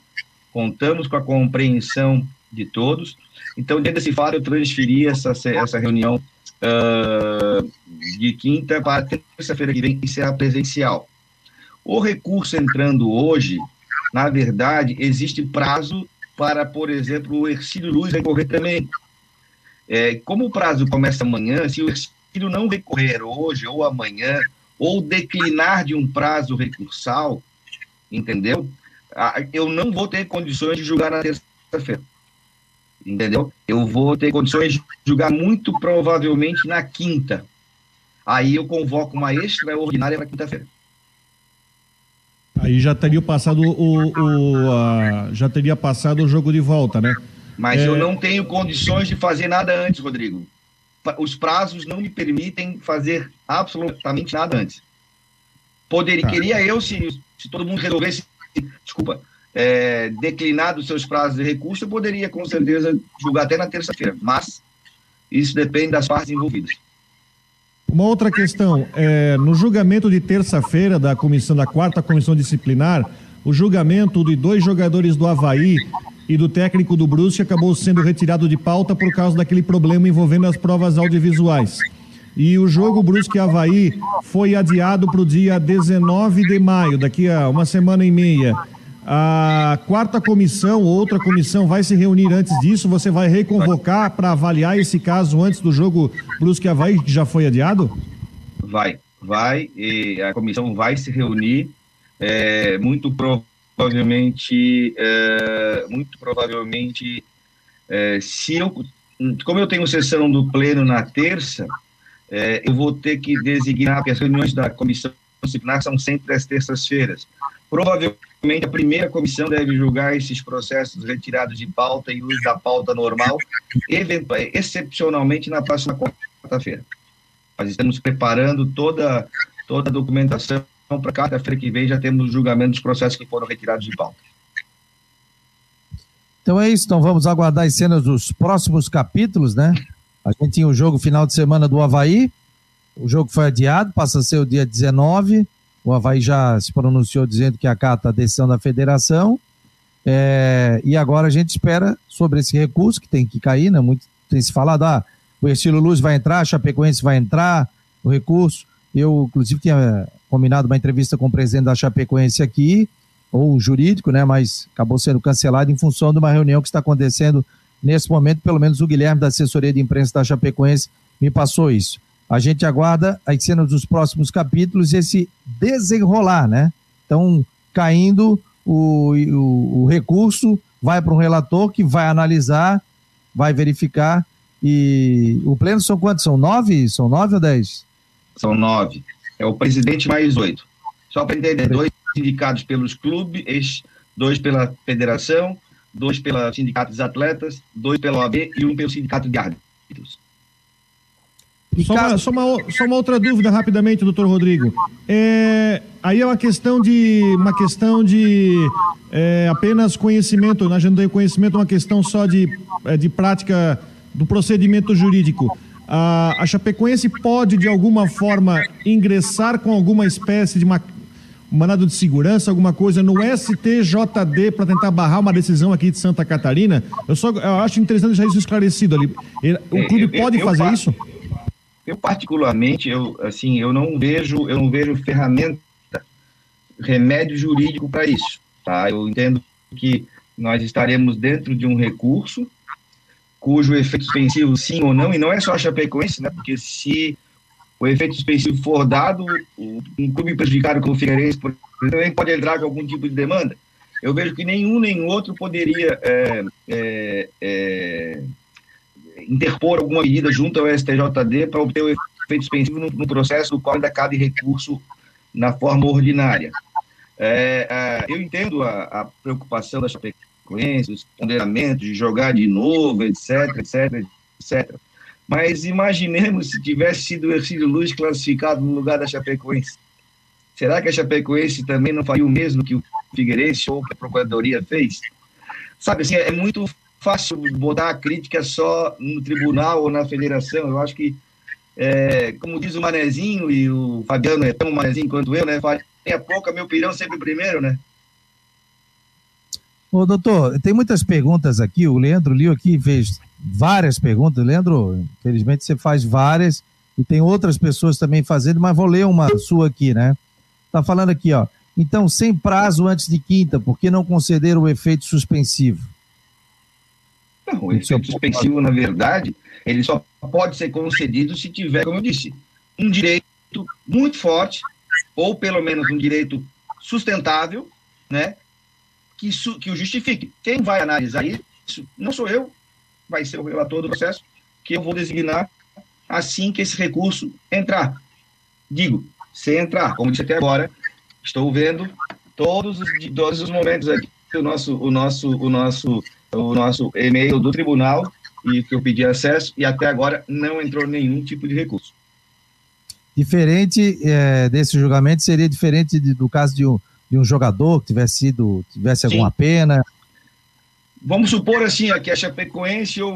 Contamos com a compreensão de todos então, dentro desse fato, eu transferi essa, essa reunião uh, de quinta para terça-feira que vem, e será presencial. O recurso entrando hoje, na verdade, existe prazo para, por exemplo, o Ercílio Luz recorrer também. É, como o prazo começa amanhã, se o Ercílio não recorrer hoje ou amanhã, ou declinar de um prazo recursal, entendeu? Ah, eu não vou ter condições de julgar na terça-feira entendeu? Eu vou ter condições de julgar muito provavelmente na quinta. Aí eu convoco uma extraordinária na quinta-feira. Aí já teria passado o, o a, já teria passado o jogo de volta, né? Mas é... eu não tenho condições de fazer nada antes, Rodrigo. Os prazos não me permitem fazer absolutamente nada antes. Poderia, tá. queria eu se, se todo mundo resolvesse, desculpa, é, declinar dos seus prazos de recurso, eu poderia, com certeza, julgar até na terça-feira, mas isso depende das partes envolvidas. Uma outra questão, é, no julgamento de terça-feira da comissão, da quarta comissão disciplinar, o julgamento de dois jogadores do Havaí e do técnico do Brusque acabou sendo retirado de pauta por causa daquele problema envolvendo as provas audiovisuais. E o jogo Brusque Havaí foi adiado para o dia 19 de maio, daqui a uma semana e meia. A quarta comissão, outra comissão, vai se reunir antes disso? Você vai reconvocar para avaliar esse caso antes do jogo Brusque Havaí, que já foi adiado? Vai, vai. A comissão vai se reunir. É, muito provavelmente, é, muito provavelmente, é, se eu, como eu tenho sessão do pleno na terça, é, eu vou ter que designar, porque as reuniões da comissão disciplinar são sempre às terças-feiras. Provavelmente a primeira comissão deve julgar esses processos retirados de pauta e uso da pauta normal, excepcionalmente na próxima quarta-feira. Nós estamos preparando toda, toda a documentação para quarta-feira que vem já temos o julgamento dos processos que foram retirados de pauta. Então é isso, então vamos aguardar as cenas dos próximos capítulos, né? A gente tinha o jogo final de semana do Havaí, o jogo foi adiado, passa a ser o dia 19. O Havaí já se pronunciou dizendo que acata a decisão da federação. É, e agora a gente espera sobre esse recurso que tem que cair, né? Muito tem se falado, ah, o Estilo Luz vai entrar, a Chapecoense vai entrar, o recurso. Eu, inclusive, tinha combinado uma entrevista com o presidente da Chapecoense aqui, ou jurídico, né? Mas acabou sendo cancelado em função de uma reunião que está acontecendo nesse momento. Pelo menos o Guilherme da assessoria de imprensa da Chapecoense me passou isso. A gente aguarda as cenas dos próximos capítulos, esse desenrolar, né? Então, caindo o, o, o recurso, vai para um relator que vai analisar, vai verificar. E o pleno são quantos? São nove? São nove ou dez? São nove. É o presidente mais oito. Só para entender, dois indicados pelos clubes, dois pela federação, dois pelo sindicato dos atletas, dois pela OAB e um pelo sindicato de árbitros. Só, caso... uma, só, uma, só uma outra dúvida rapidamente, doutor Rodrigo. É, aí é uma questão de uma questão de é, apenas conhecimento, na agenda de conhecimento, uma questão só de, é, de prática do procedimento jurídico. A, a Chapecoense pode, de alguma forma, ingressar com alguma espécie de uma, mandado de segurança, alguma coisa no STJD para tentar barrar uma decisão aqui de Santa Catarina? Eu só eu acho interessante deixar isso esclarecido ali. O clube pode eu, eu, fazer isso? Eu particularmente, eu assim, eu não vejo, eu não vejo ferramenta, remédio jurídico para isso, tá? Eu entendo que nós estaremos dentro de um recurso cujo efeito suspensivo sim ou não, e não é só a Chapecoense, né? Porque se o efeito suspensivo for dado, um clube prejudicado como o Figueirense, por exemplo, pode entrar com algum tipo de demanda. Eu vejo que nenhum nem outro poderia é, é, é, interpor alguma medida junto ao STJD para obter o efeito suspensivo no, no, processo do qual ainda cabe recurso na forma ordinária. É, é, eu entendo a, a, preocupação da Chapecoense, os ponderamentos de jogar de novo, etc, etc, etc. Mas imaginemos se tivesse sido o Ercílio Luz classificado no lugar da Chapecoense. Será que a Chapecoense também não faria o mesmo que o Figueirense ou que a Procuradoria fez? Sabe, assim, é muito fácil botar a crítica só no tribunal ou na federação. Eu acho que, é, como diz o Manezinho, e o Fabiano é tão manezinho quanto eu, né? Farinha pouca, meu pirão sempre primeiro, né? Ô, doutor, tem muitas perguntas aqui. O Leandro Lio aqui fez várias perguntas. Leandro, infelizmente você faz várias e tem outras pessoas também fazendo, mas vou ler uma sua aqui, né? Tá falando aqui, ó. Então, sem prazo antes de quinta, por que não conceder o efeito suspensivo? Não, o efeito suspensivo, na verdade, ele só pode ser concedido se tiver, como eu disse, um direito muito forte, ou pelo menos um direito sustentável, né, que, que o justifique. Quem vai analisar isso não sou eu, vai ser o relator do processo, que eu vou designar assim que esse recurso entrar. Digo, se entrar, como disse até agora, estou vendo todos os, todos os momentos aqui o nosso, o nosso, o nosso o nosso e-mail do tribunal e que eu pedi acesso e até agora não entrou nenhum tipo de recurso. Diferente é, desse julgamento seria diferente de, do caso de um, de um jogador que tivesse sido tivesse Sim. alguma pena. Vamos supor assim, aqui a Chapecoense ou,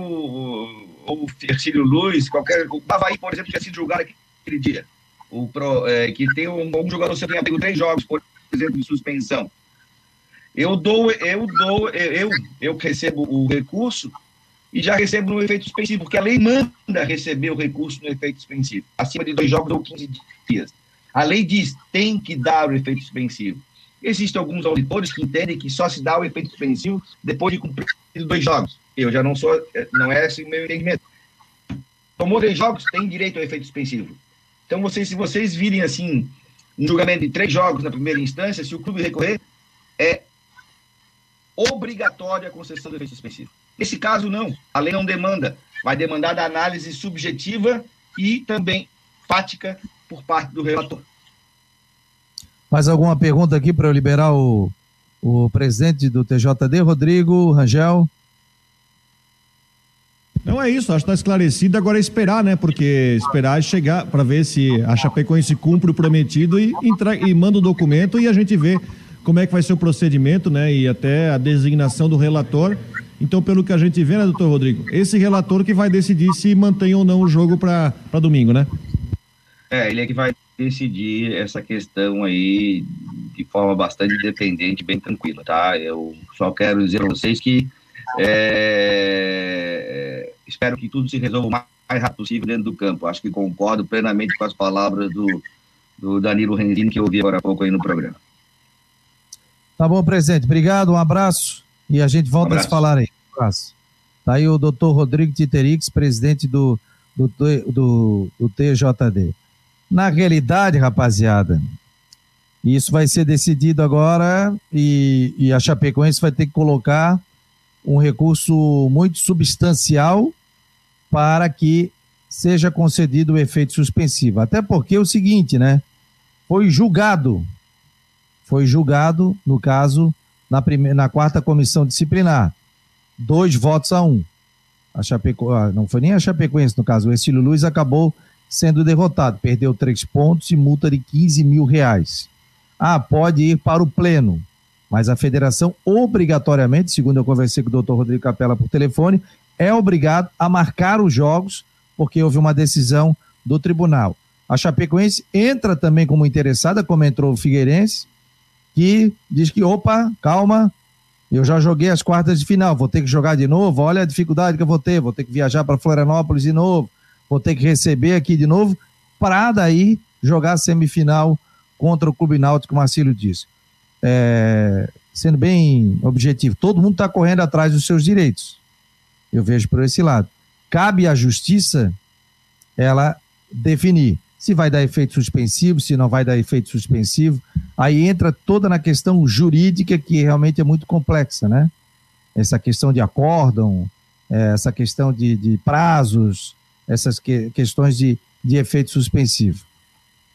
ou o Ercílio Luz, qualquer. O Havaí, por exemplo, tinha sido julgado aquele dia. O Pro, é, que tem um, um jogador que tenha pego três jogos, por exemplo, de suspensão. Eu dou, eu dou, eu, eu recebo o recurso e já recebo no efeito suspensivo, porque a lei manda receber o recurso no efeito suspensivo, acima de dois jogos ou 15 dias. A lei diz, tem que dar o efeito suspensivo. Existem alguns auditores que entendem que só se dá o efeito suspensivo depois de cumprir dois jogos. Eu já não sou, não é esse o meu entendimento. Tomou dois jogos, tem direito ao efeito suspensivo. Então, vocês, se vocês virem assim, um julgamento de três jogos na primeira instância, se o clube recorrer, é obrigatória a concessão do efeito suspensivo. Nesse caso, não. A lei não demanda. Vai demandar da análise subjetiva e também fática por parte do relator. Mais alguma pergunta aqui para eu liberar o, o presidente do TJD, Rodrigo Rangel? Não é isso, acho que está esclarecido. Agora é esperar, né? Porque esperar é chegar para ver se a Chapecoense cumpre o prometido e, e manda o documento e a gente vê como é que vai ser o procedimento, né? E até a designação do relator. Então, pelo que a gente vê, né, doutor Rodrigo? Esse relator que vai decidir se mantém ou não o jogo para domingo, né? É, ele é que vai decidir essa questão aí de forma bastante independente, bem tranquila, tá? Eu só quero dizer a vocês que é, espero que tudo se resolva o mais rápido possível dentro do campo. Acho que concordo plenamente com as palavras do, do Danilo Renzini que eu ouvi agora há pouco aí no programa. Tá bom, presidente. Obrigado, um abraço e a gente volta um a se falar aí. Um abraço. Tá aí o doutor Rodrigo Titerix, presidente do, do, do, do TJD. Na realidade, rapaziada, isso vai ser decidido agora e, e a Chapecoense vai ter que colocar um recurso muito substancial para que seja concedido o efeito suspensivo. Até porque é o seguinte, né? Foi julgado, foi julgado, no caso, na, primeira, na quarta comissão disciplinar, dois votos a um. A Chapeco, ah, não foi nem a Chapecoense, no caso, o Estilo Luiz acabou sendo derrotado, perdeu três pontos e multa de 15 mil reais. Ah, pode ir para o pleno. Mas a federação, obrigatoriamente, segundo eu conversei com o doutor Rodrigo Capela por telefone, é obrigado a marcar os jogos, porque houve uma decisão do tribunal. A Chapecoense entra também como interessada, como entrou o Figueirense, que diz que, opa, calma, eu já joguei as quartas de final, vou ter que jogar de novo, olha a dificuldade que eu vou ter, vou ter que viajar para Florianópolis de novo, vou ter que receber aqui de novo, para daí jogar a semifinal contra o Clube Náutico, Marcílio disse é, sendo bem objetivo, todo mundo está correndo atrás dos seus direitos. Eu vejo por esse lado. Cabe à justiça ela definir se vai dar efeito suspensivo, se não vai dar efeito suspensivo. Aí entra toda na questão jurídica que realmente é muito complexa, né? Essa questão de acórdão, é, essa questão de, de prazos, essas que, questões de, de efeito suspensivo.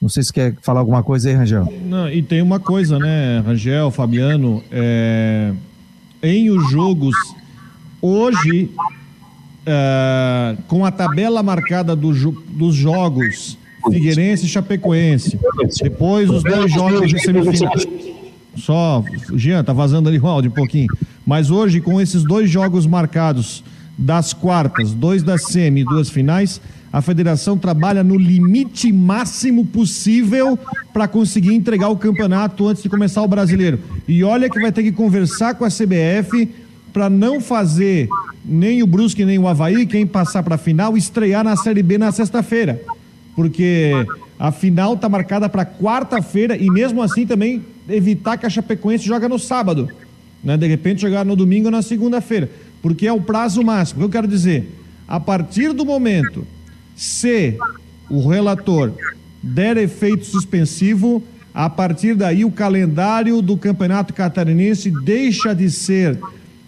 Não sei se quer falar alguma coisa aí, Rangel. Não, e tem uma coisa, né, Rangel, Fabiano, é, em os jogos, hoje, é, com a tabela marcada do, dos jogos Figueirense e Chapecoense, depois os dois jogos de semifinal. Só, Jean, tá vazando ali o áudio um pouquinho. Mas hoje, com esses dois jogos marcados das quartas, dois da semi e duas finais, a federação trabalha no limite máximo possível para conseguir entregar o campeonato antes de começar o brasileiro. E olha que vai ter que conversar com a CBF para não fazer nem o Brusque nem o Havaí, quem passar para a final, estrear na Série B na sexta-feira. Porque a final está marcada para quarta-feira e mesmo assim também evitar que a Chapecoense joga no sábado. Né? De repente jogar no domingo ou na segunda-feira. Porque é o prazo máximo. Eu quero dizer, a partir do momento se o relator der efeito suspensivo, a partir daí o calendário do Campeonato Catarinense deixa de ser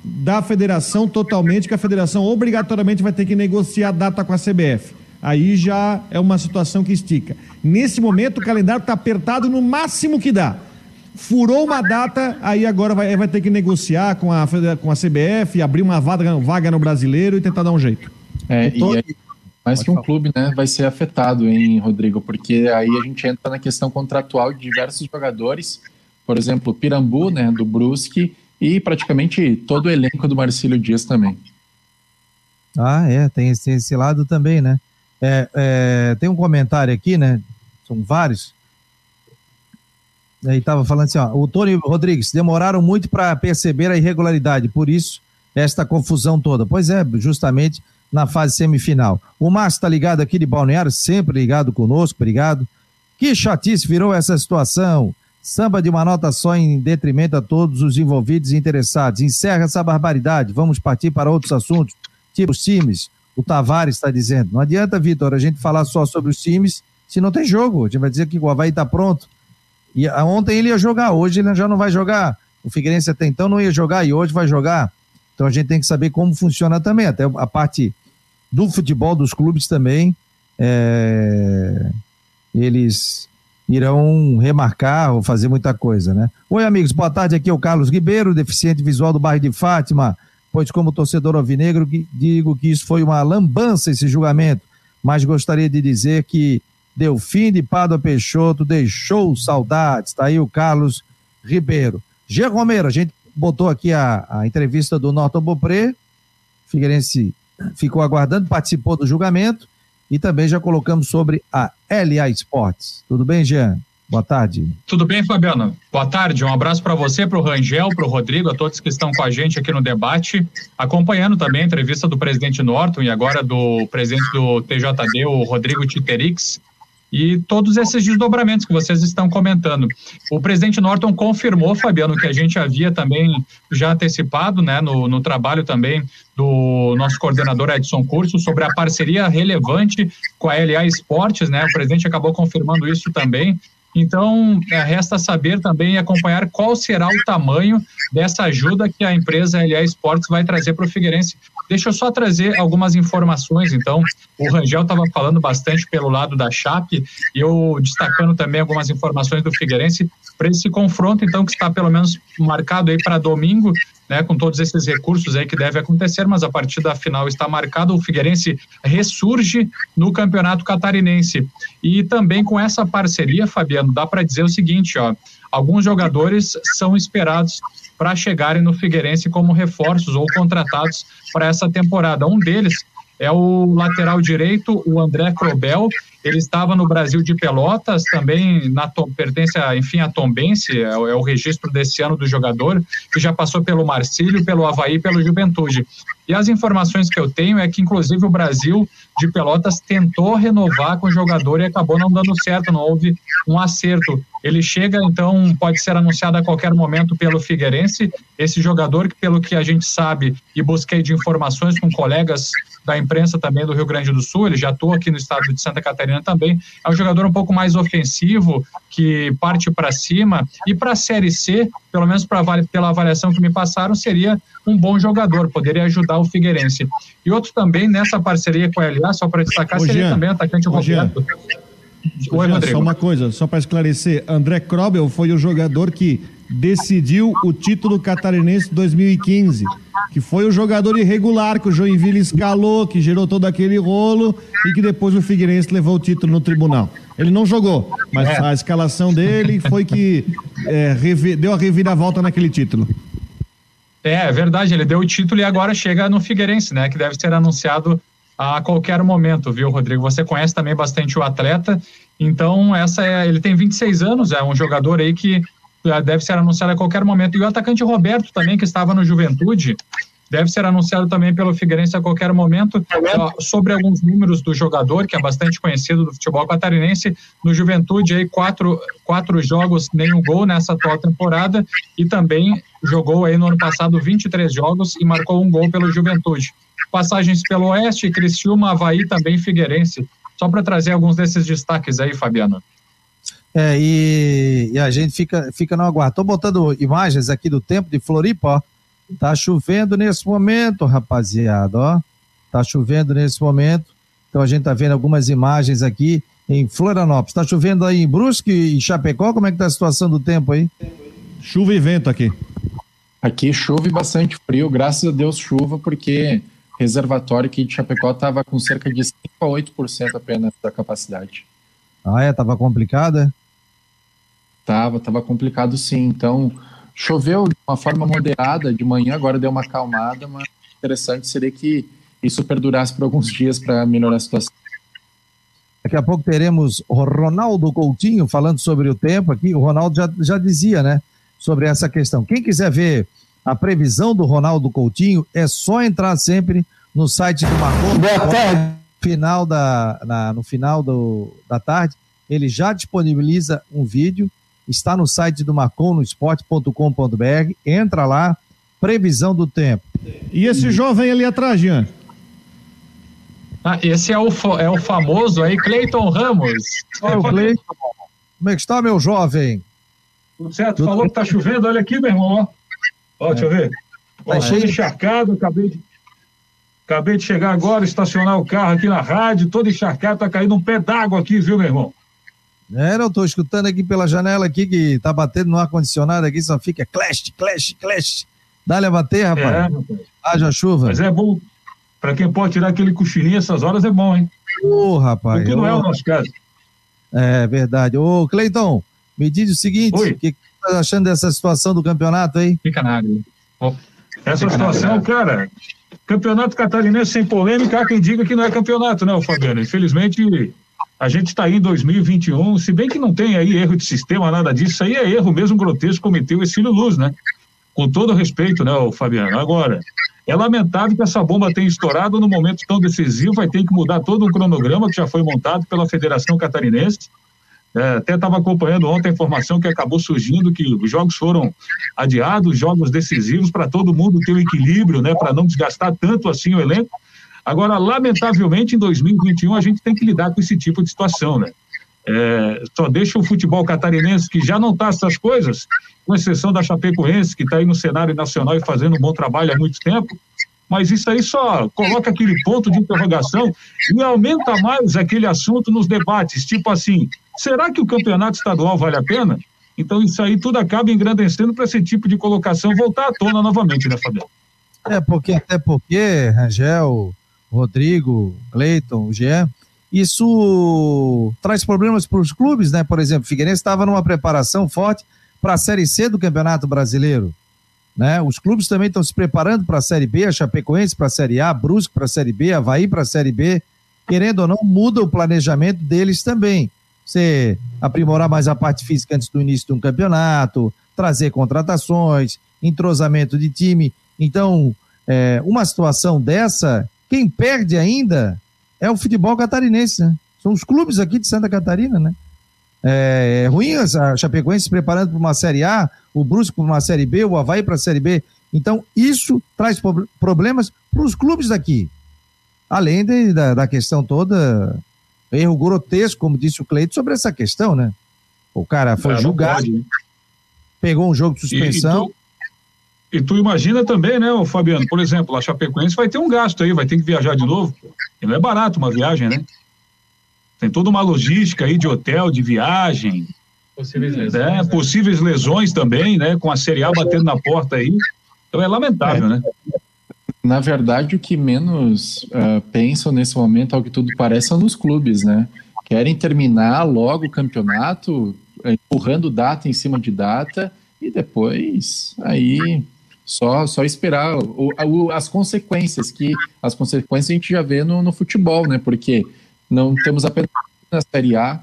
da federação totalmente, que a federação obrigatoriamente vai ter que negociar a data com a CBF. Aí já é uma situação que estica. Nesse momento o calendário está apertado no máximo que dá. Furou uma data, aí agora vai, vai ter que negociar com a, com a CBF, abrir uma vaga, vaga no brasileiro e tentar dar um jeito. É, e aí, mais que um clube, né, vai ser afetado, hein, Rodrigo? Porque aí a gente entra na questão contratual de diversos jogadores, por exemplo, Pirambu, né, do Brusque, e praticamente todo o elenco do Marcílio Dias também. Ah, é, tem esse, esse lado também, né? É, é, tem um comentário aqui, né? São vários. Aí estava falando assim, ó, o Tony Rodrigues, demoraram muito para perceber a irregularidade, por isso esta confusão toda. Pois é, justamente na fase semifinal. O Márcio está ligado aqui de Balneário, sempre ligado conosco, obrigado. Que chatice virou essa situação. Samba de uma nota só em detrimento a todos os envolvidos e interessados. Encerra essa barbaridade. Vamos partir para outros assuntos, tipo times. O Tavares está dizendo. Não adianta, Vitor, a gente falar só sobre os times se não tem jogo. A gente vai dizer que o Havaí está pronto. E ontem ele ia jogar, hoje ele já não vai jogar. O Figueirense até então não ia jogar e hoje vai jogar. Então a gente tem que saber como funciona também, até a parte do futebol dos clubes também, é, eles irão remarcar ou fazer muita coisa, né? Oi, amigos, boa tarde. Aqui é o Carlos Ribeiro, deficiente visual do bairro de Fátima. Pois como torcedor alvinegro digo que isso foi uma lambança esse julgamento, mas gostaria de dizer que Delfim de Pádua Peixoto deixou saudades, tá aí o Carlos Ribeiro. G. Romero, a gente botou aqui a, a entrevista do Norton Bopré, Figueirense ficou aguardando, participou do julgamento e também já colocamos sobre a LA Esportes. Tudo bem, Jean? Boa tarde. Tudo bem, Fabiano? Boa tarde. Um abraço para você, para o Rangel, para o Rodrigo, a todos que estão com a gente aqui no debate, acompanhando também a entrevista do presidente Norton e agora do presidente do TJD, o Rodrigo Titerix e todos esses desdobramentos que vocês estão comentando. O presidente Norton confirmou, Fabiano, que a gente havia também já antecipado né, no, no trabalho também do nosso coordenador Edson Curso sobre a parceria relevante com a LA Esportes, né? O presidente acabou confirmando isso também. Então, é, resta saber também e acompanhar qual será o tamanho dessa ajuda que a empresa LA Esportes vai trazer para o Figueirense. Deixa eu só trazer algumas informações, então. O Rangel estava falando bastante pelo lado da Chape, e eu destacando também algumas informações do Figueirense para esse confronto, então, que está pelo menos marcado aí para domingo, né, com todos esses recursos aí que deve acontecer, mas a partida final está marcada, o Figueirense ressurge no Campeonato Catarinense. E também com essa parceria, Fabiano, dá para dizer o seguinte, ó, alguns jogadores são esperados para chegarem no Figueirense como reforços ou contratados para essa temporada. Um deles é o lateral direito, o André Crobel. Ele estava no Brasil de Pelotas, também na, pertence, a, enfim, a Tombense, é, é, o registro desse ano do jogador, que já passou pelo Marcílio, pelo Havaí pelo Juventude. E as informações que eu tenho é que, inclusive, o Brasil de Pelotas tentou renovar com o jogador e acabou não dando certo, não houve um acerto. Ele chega, então, pode ser anunciado a qualquer momento pelo Figueirense. Esse jogador, que pelo que a gente sabe e busquei de informações com colegas da imprensa também do Rio Grande do Sul, ele já atua aqui no estado de Santa Catarina também. É um jogador um pouco mais ofensivo, que parte para cima. E para a Série C, pelo menos pra, pela avaliação que me passaram, seria um bom jogador, poderia ajudar o Figueirense. E outro também nessa parceria com a LA, só para destacar, Ô, seria Jean, também o atacante Ô, Roberto. Oi, Rodrigo. Só uma coisa, só para esclarecer, André Krobel foi o jogador que decidiu o título catarinense 2015, que foi o jogador irregular que o Joinville escalou, que gerou todo aquele rolo e que depois o Figueirense levou o título no tribunal. Ele não jogou, mas é. a escalação dele foi que é, deu a reviravolta naquele título. É, é verdade, ele deu o título e agora chega no Figueirense, né, que deve ser anunciado a qualquer momento, viu, Rodrigo? Você conhece também bastante o atleta, então essa é, ele tem 26 anos, é um jogador aí que deve ser anunciado a qualquer momento. E o atacante Roberto também, que estava no Juventude, deve ser anunciado também pelo Figueirense a qualquer momento. sobre alguns números do jogador, que é bastante conhecido do futebol catarinense, no Juventude, aí quatro, quatro jogos, nenhum gol nessa atual temporada, e também jogou aí no ano passado 23 jogos e marcou um gol pelo Juventude. Passagens pelo Oeste, Criciúma, Havaí, também Figueirense. Só para trazer alguns desses destaques aí, Fabiano. É, e, e, a gente fica, fica no aguardo. Estou botando imagens aqui do tempo de Floripa, ó. Tá chovendo nesse momento, rapaziada, ó. Tá chovendo nesse momento. Então a gente tá vendo algumas imagens aqui em Florianópolis. Tá chovendo aí em Brusque e Chapecó? Como é que tá a situação do tempo aí? Chuva e vento aqui. Aqui chove bastante frio, graças a Deus chuva, porque reservatório aqui de Chapecó estava com cerca de 5 a 8% apenas da capacidade. Ah, é? Tava complicado, é? Tava, tava complicado sim. Então, choveu de uma forma moderada de manhã, agora deu uma acalmada, mas interessante seria que isso perdurasse por alguns dias para melhorar a situação. Daqui a pouco teremos o Ronaldo Coutinho falando sobre o tempo aqui. O Ronaldo já, já dizia, né, sobre essa questão. Quem quiser ver a previsão do Ronaldo Coutinho, é só entrar sempre no site do. Boa tarde. Final da, na, no final do, da tarde, ele já disponibiliza um vídeo está no site do marconosport.com.br. Entra lá, previsão do tempo. E esse jovem ali atrás, Jean? Ah, esse é o, é o famoso aí, Cleiton Ramos. Oi, o Cleiton. Como é que está, meu jovem? Tudo certo? Tudo Falou que tá chovendo, olha aqui, meu irmão. Ó, ó é. deixa eu ver. Ó, tá cheio encharcado, acabei de, acabei de chegar agora, estacionar o carro aqui na rádio, todo encharcado, tá caindo um pé d'água aqui, viu, meu irmão? É, não, tô escutando aqui pela janela aqui que tá batendo no ar-condicionado aqui, só fica clash, clash, clash. Dá-lhe a bater, rapaz. É, rapaz. Haja chuva. Mas é bom. Para quem pode tirar aquele cochilinho essas horas é bom, hein? Ô, oh, rapaz. Porque não é o nosso caso. É verdade. Ô, Cleiton, me diz o seguinte: o que, que você tá achando dessa situação do campeonato aí? Fica na área. Essa Fica situação, cara, campeonato catarinense sem polêmica, há quem diga que não é campeonato, né, Fabiano? Infelizmente, a gente está aí em 2021, se bem que não tem aí erro de sistema, nada disso, isso aí é erro mesmo grotesco cometeu o Estilo Luz, né? Com todo respeito, né, Fabiano? Agora, é lamentável que essa bomba tenha estourado no momento tão decisivo, vai ter que mudar todo um cronograma que já foi montado pela Federação Catarinense. É, até estava acompanhando ontem a informação que acabou surgindo que os jogos foram adiados, jogos decisivos para todo mundo ter o equilíbrio, né, para não desgastar tanto assim o elenco. Agora, lamentavelmente, em 2021, a gente tem que lidar com esse tipo de situação, né? É, só deixa o futebol catarinense, que já não está essas coisas, com exceção da Chapecoense, que está aí no cenário nacional e fazendo um bom trabalho há muito tempo, mas isso aí só coloca aquele ponto de interrogação e aumenta mais aquele assunto nos debates, tipo assim, será que o campeonato estadual vale a pena? Então isso aí tudo acaba engrandecendo para esse tipo de colocação voltar à tona novamente, né, Fabiano? É, porque até porque, Rangel, Rodrigo, Cleiton, o Jean, isso traz problemas para os clubes, né? Por exemplo, o Figueirense estava numa preparação forte para a Série C do Campeonato Brasileiro. Né? Os clubes também estão se preparando para a Série B, a Chapecoense para a Série A, Brusque para a Série B, Havaí para a Série B. Querendo ou não, muda o planejamento deles também. Você aprimorar mais a parte física antes do início de um campeonato, trazer contratações, entrosamento de time. Então, é, uma situação dessa quem perde ainda é o futebol catarinense, né? São os clubes aqui de Santa Catarina, né? É, é ruim a Chapecoense se preparando para uma Série A, o Brusque para uma Série B, o Havaí para a Série B. Então, isso traz problemas para os clubes daqui. Além de, da, da, questão toda, erro grotesco, como disse o Cleito, sobre essa questão, né? O cara foi é, julgado, né? pegou um jogo de suspensão. E, e tu, e tu imagina também, né, Fabiano, por exemplo, a Chapecoense vai ter um gasto aí, vai ter que viajar de novo. E não é barato uma viagem, né? Tem toda uma logística aí de hotel, de viagem. Possíveis lesões. Né? Possíveis lesões também, né? Com a Série A batendo na porta aí. Então é lamentável, é. né? Na verdade, o que menos uh, pensam nesse momento, ao que tudo parece, são nos clubes, né? Querem terminar logo o campeonato, empurrando data em cima de data, e depois aí só, só esperar o, o, as consequências, que as consequências a gente já vê no, no futebol, né? Porque não temos apenas na Série A,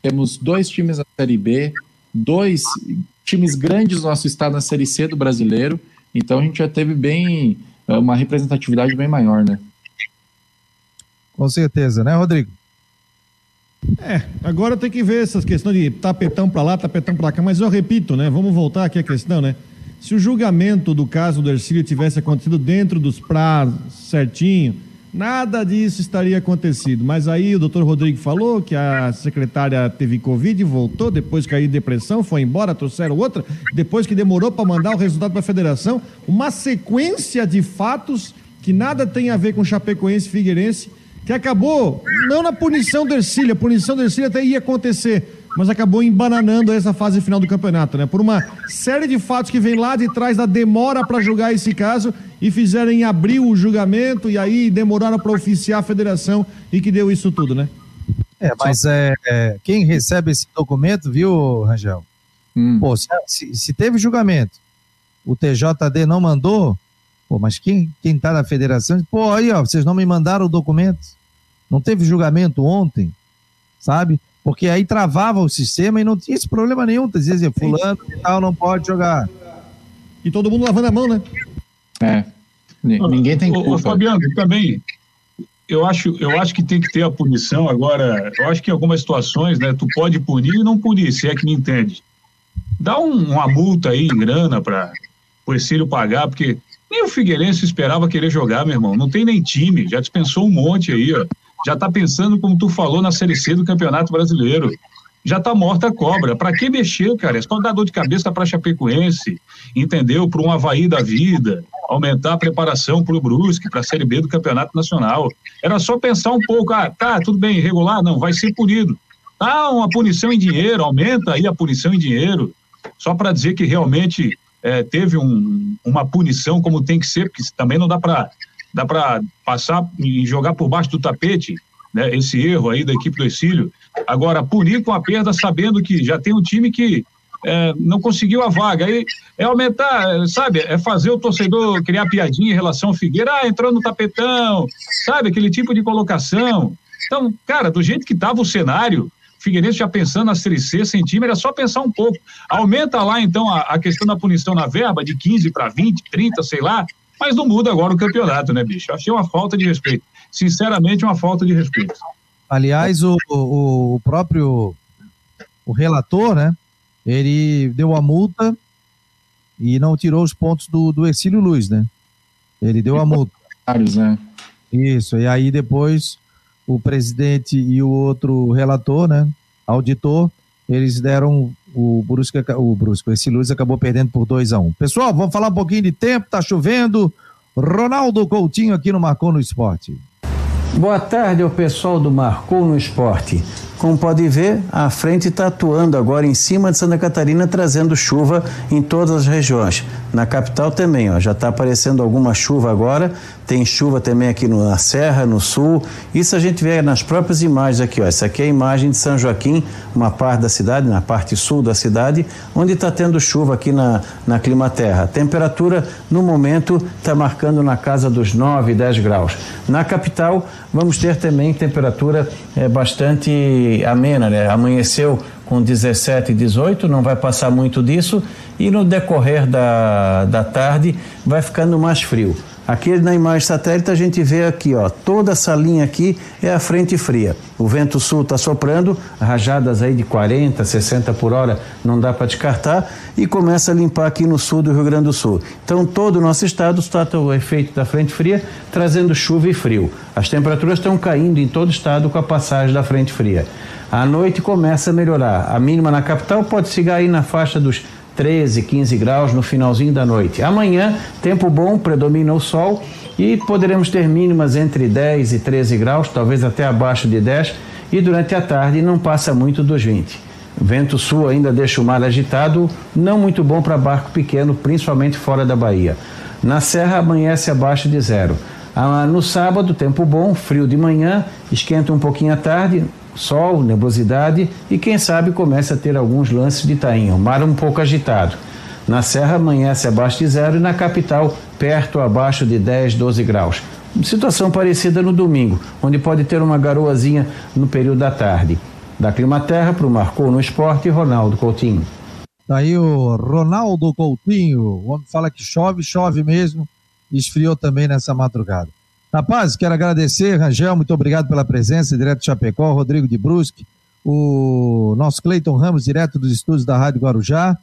temos dois times na Série B, dois times grandes do nosso estado na Série C do brasileiro, então a gente já teve bem é, uma representatividade bem maior, né? Com certeza, né, Rodrigo? É, agora tem que ver essas questões de tapetão para lá, tapetão para cá, mas eu repito, né? Vamos voltar aqui à questão, né? Se o julgamento do caso do Ercílio tivesse acontecido dentro dos prazos, certinho, nada disso estaria acontecido. Mas aí o doutor Rodrigo falou que a secretária teve Covid, voltou, depois caiu em depressão, foi embora, trouxeram outra, depois que demorou para mandar o resultado para a federação. Uma sequência de fatos que nada tem a ver com Chapecoense e Figueirense, que acabou não na punição do Ercílio, a punição do Ercílio até ia acontecer mas acabou embananando essa fase final do campeonato, né? Por uma série de fatos que vem lá de trás da demora para julgar esse caso e fizeram em abril o julgamento e aí demoraram para oficiar a federação e que deu isso tudo, né? É, mas é, é quem recebe esse documento, viu, Rangel? Hum. Pô, se, se, teve julgamento, o TJD não mandou, pô, mas quem, quem tá na federação, pô, aí, ó, vocês não me mandaram o documento. Não teve julgamento ontem, sabe? Porque aí travava o sistema e não tinha esse problema nenhum. Dizia assim, fulano e tal não pode jogar. E todo mundo lavando a mão, né? É. Ninguém tem culpa. Ô, Fabiano, também, eu acho, eu acho que tem que ter a punição agora. Eu acho que em algumas situações, né, tu pode punir e não punir, se é que me entende. Dá um, uma multa aí em grana para o Ercílio pagar, porque nem o Figueirense esperava querer jogar, meu irmão. Não tem nem time, já dispensou um monte aí, ó já está pensando, como tu falou, na Série C do Campeonato Brasileiro. Já está morta a cobra. Para que mexer, cara? É só dar dor de cabeça para Chapecoense, entendeu? Para um Havaí da vida, aumentar a preparação para o Brusque, para a Série B do Campeonato Nacional. Era só pensar um pouco, ah, tá, tudo bem, irregular? Não, vai ser punido. Ah, uma punição em dinheiro, aumenta aí a punição em dinheiro, só para dizer que realmente é, teve um, uma punição como tem que ser, porque também não dá para dá para passar e jogar por baixo do tapete né, esse erro aí da equipe do Exílio. Agora, punir com a perda sabendo que já tem um time que é, não conseguiu a vaga. Aí é aumentar, sabe? É fazer o torcedor criar piadinha em relação ao Figueira, ah, entrou no tapetão, sabe? Aquele tipo de colocação. Então, cara, do jeito que estava o cenário, Figueirense já pensando na Série C, sem time, era só pensar um pouco. Aumenta lá, então, a, a questão da punição na verba, de 15 para 20, 30, sei lá, mas não muda agora o campeonato, né, bicho? Achei uma falta de respeito. Sinceramente, uma falta de respeito. Aliás, o, o, o próprio o relator, né? Ele deu a multa e não tirou os pontos do, do Exílio Luz, né? Ele deu a multa. Né? Isso, e aí depois o presidente e o outro relator, né, auditor, eles deram o Brusque, o Brusque, esse Luz acabou perdendo por 2 a 1 um. Pessoal, vamos falar um pouquinho de tempo, tá chovendo. Ronaldo Coutinho aqui no Marcou no Esporte. Boa tarde ao pessoal do Marcou no Esporte. Como pode ver, a frente está atuando agora em cima de Santa Catarina, trazendo chuva em todas as regiões. Na capital também, ó, já está aparecendo alguma chuva agora. Tem chuva também aqui na Serra, no Sul. Isso a gente vê nas próprias imagens aqui. Ó. Essa aqui é a imagem de São Joaquim, uma parte da cidade, na parte sul da cidade, onde está tendo chuva aqui na, na Climaterra. A temperatura, no momento, está marcando na casa dos 9, 10 graus. Na capital, vamos ter também temperatura é, bastante amena, né? Amanheceu com 17 e 18, não vai passar muito disso, e no decorrer da, da tarde vai ficando mais frio. Aqui na imagem satélite a gente vê aqui, ó, toda essa linha aqui é a frente fria. O vento sul está soprando, rajadas aí de 40, 60 por hora, não dá para descartar, e começa a limpar aqui no sul do Rio Grande do Sul. Então todo o nosso estado está o efeito da frente fria, trazendo chuva e frio. As temperaturas estão caindo em todo o estado com a passagem da frente fria. À noite começa a melhorar. A mínima na capital pode chegar aí na faixa dos 13, 15 graus no finalzinho da noite. Amanhã, tempo bom, predomina o sol e poderemos ter mínimas entre 10 e 13 graus, talvez até abaixo de 10, e durante a tarde não passa muito dos 20. Vento sul ainda deixa o mar agitado, não muito bom para barco pequeno, principalmente fora da Bahia. Na Serra amanhece abaixo de zero. Ah, no sábado, tempo bom, frio de manhã, esquenta um pouquinho à tarde, sol, nebulosidade e quem sabe começa a ter alguns lances de tainho, mar um pouco agitado. Na Serra amanhece abaixo de zero e na capital perto abaixo de 10, 12 graus. Situação parecida no domingo, onde pode ter uma garoazinha no período da tarde. Da Climaterra para o Marcou no Esporte, Ronaldo Coutinho. Tá aí o Ronaldo Coutinho. O homem fala que chove, chove mesmo. Esfriou também nessa madrugada. Rapaz, quero agradecer, Rangel, muito obrigado pela presença, direto de Chapecó, Rodrigo de Brusque, o nosso Cleiton Ramos, direto dos estúdios da Rádio Guarujá.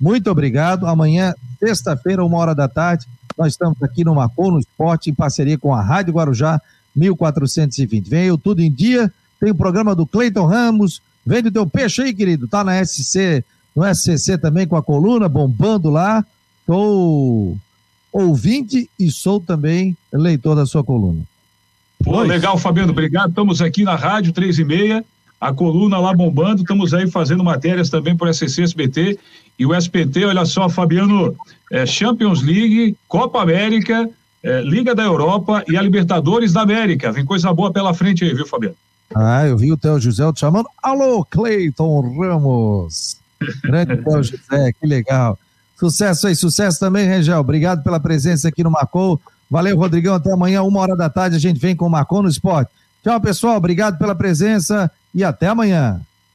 Muito obrigado. Amanhã, sexta-feira, uma hora da tarde, nós estamos aqui no Macon, no Esporte, em parceria com a Rádio Guarujá 1420. Vem eu tudo em dia, tem o programa do Cleiton Ramos, vende o teu peixe aí, querido, tá na SC, no SCC também com a coluna, bombando lá. Tô ouvinte e sou também leitor da sua coluna. Pô, legal, Fabiano, obrigado. Estamos aqui na Rádio 3 e meia, a coluna lá bombando, estamos aí fazendo matérias também por SCC SBT e o SPT, olha só, Fabiano, é, Champions League, Copa América, é, Liga da Europa e a Libertadores da América. Vem coisa boa pela frente aí, viu, Fabiano? Ah, eu vi o Theo José te chamando. Alô, Cleiton Ramos. Grande Theo José, que legal. Sucesso aí, sucesso também, Regel. Obrigado pela presença aqui no Marcou. Valeu, Rodrigão. Até amanhã, uma hora da tarde, a gente vem com o Marcou no Esporte. Tchau, pessoal. Obrigado pela presença e até amanhã.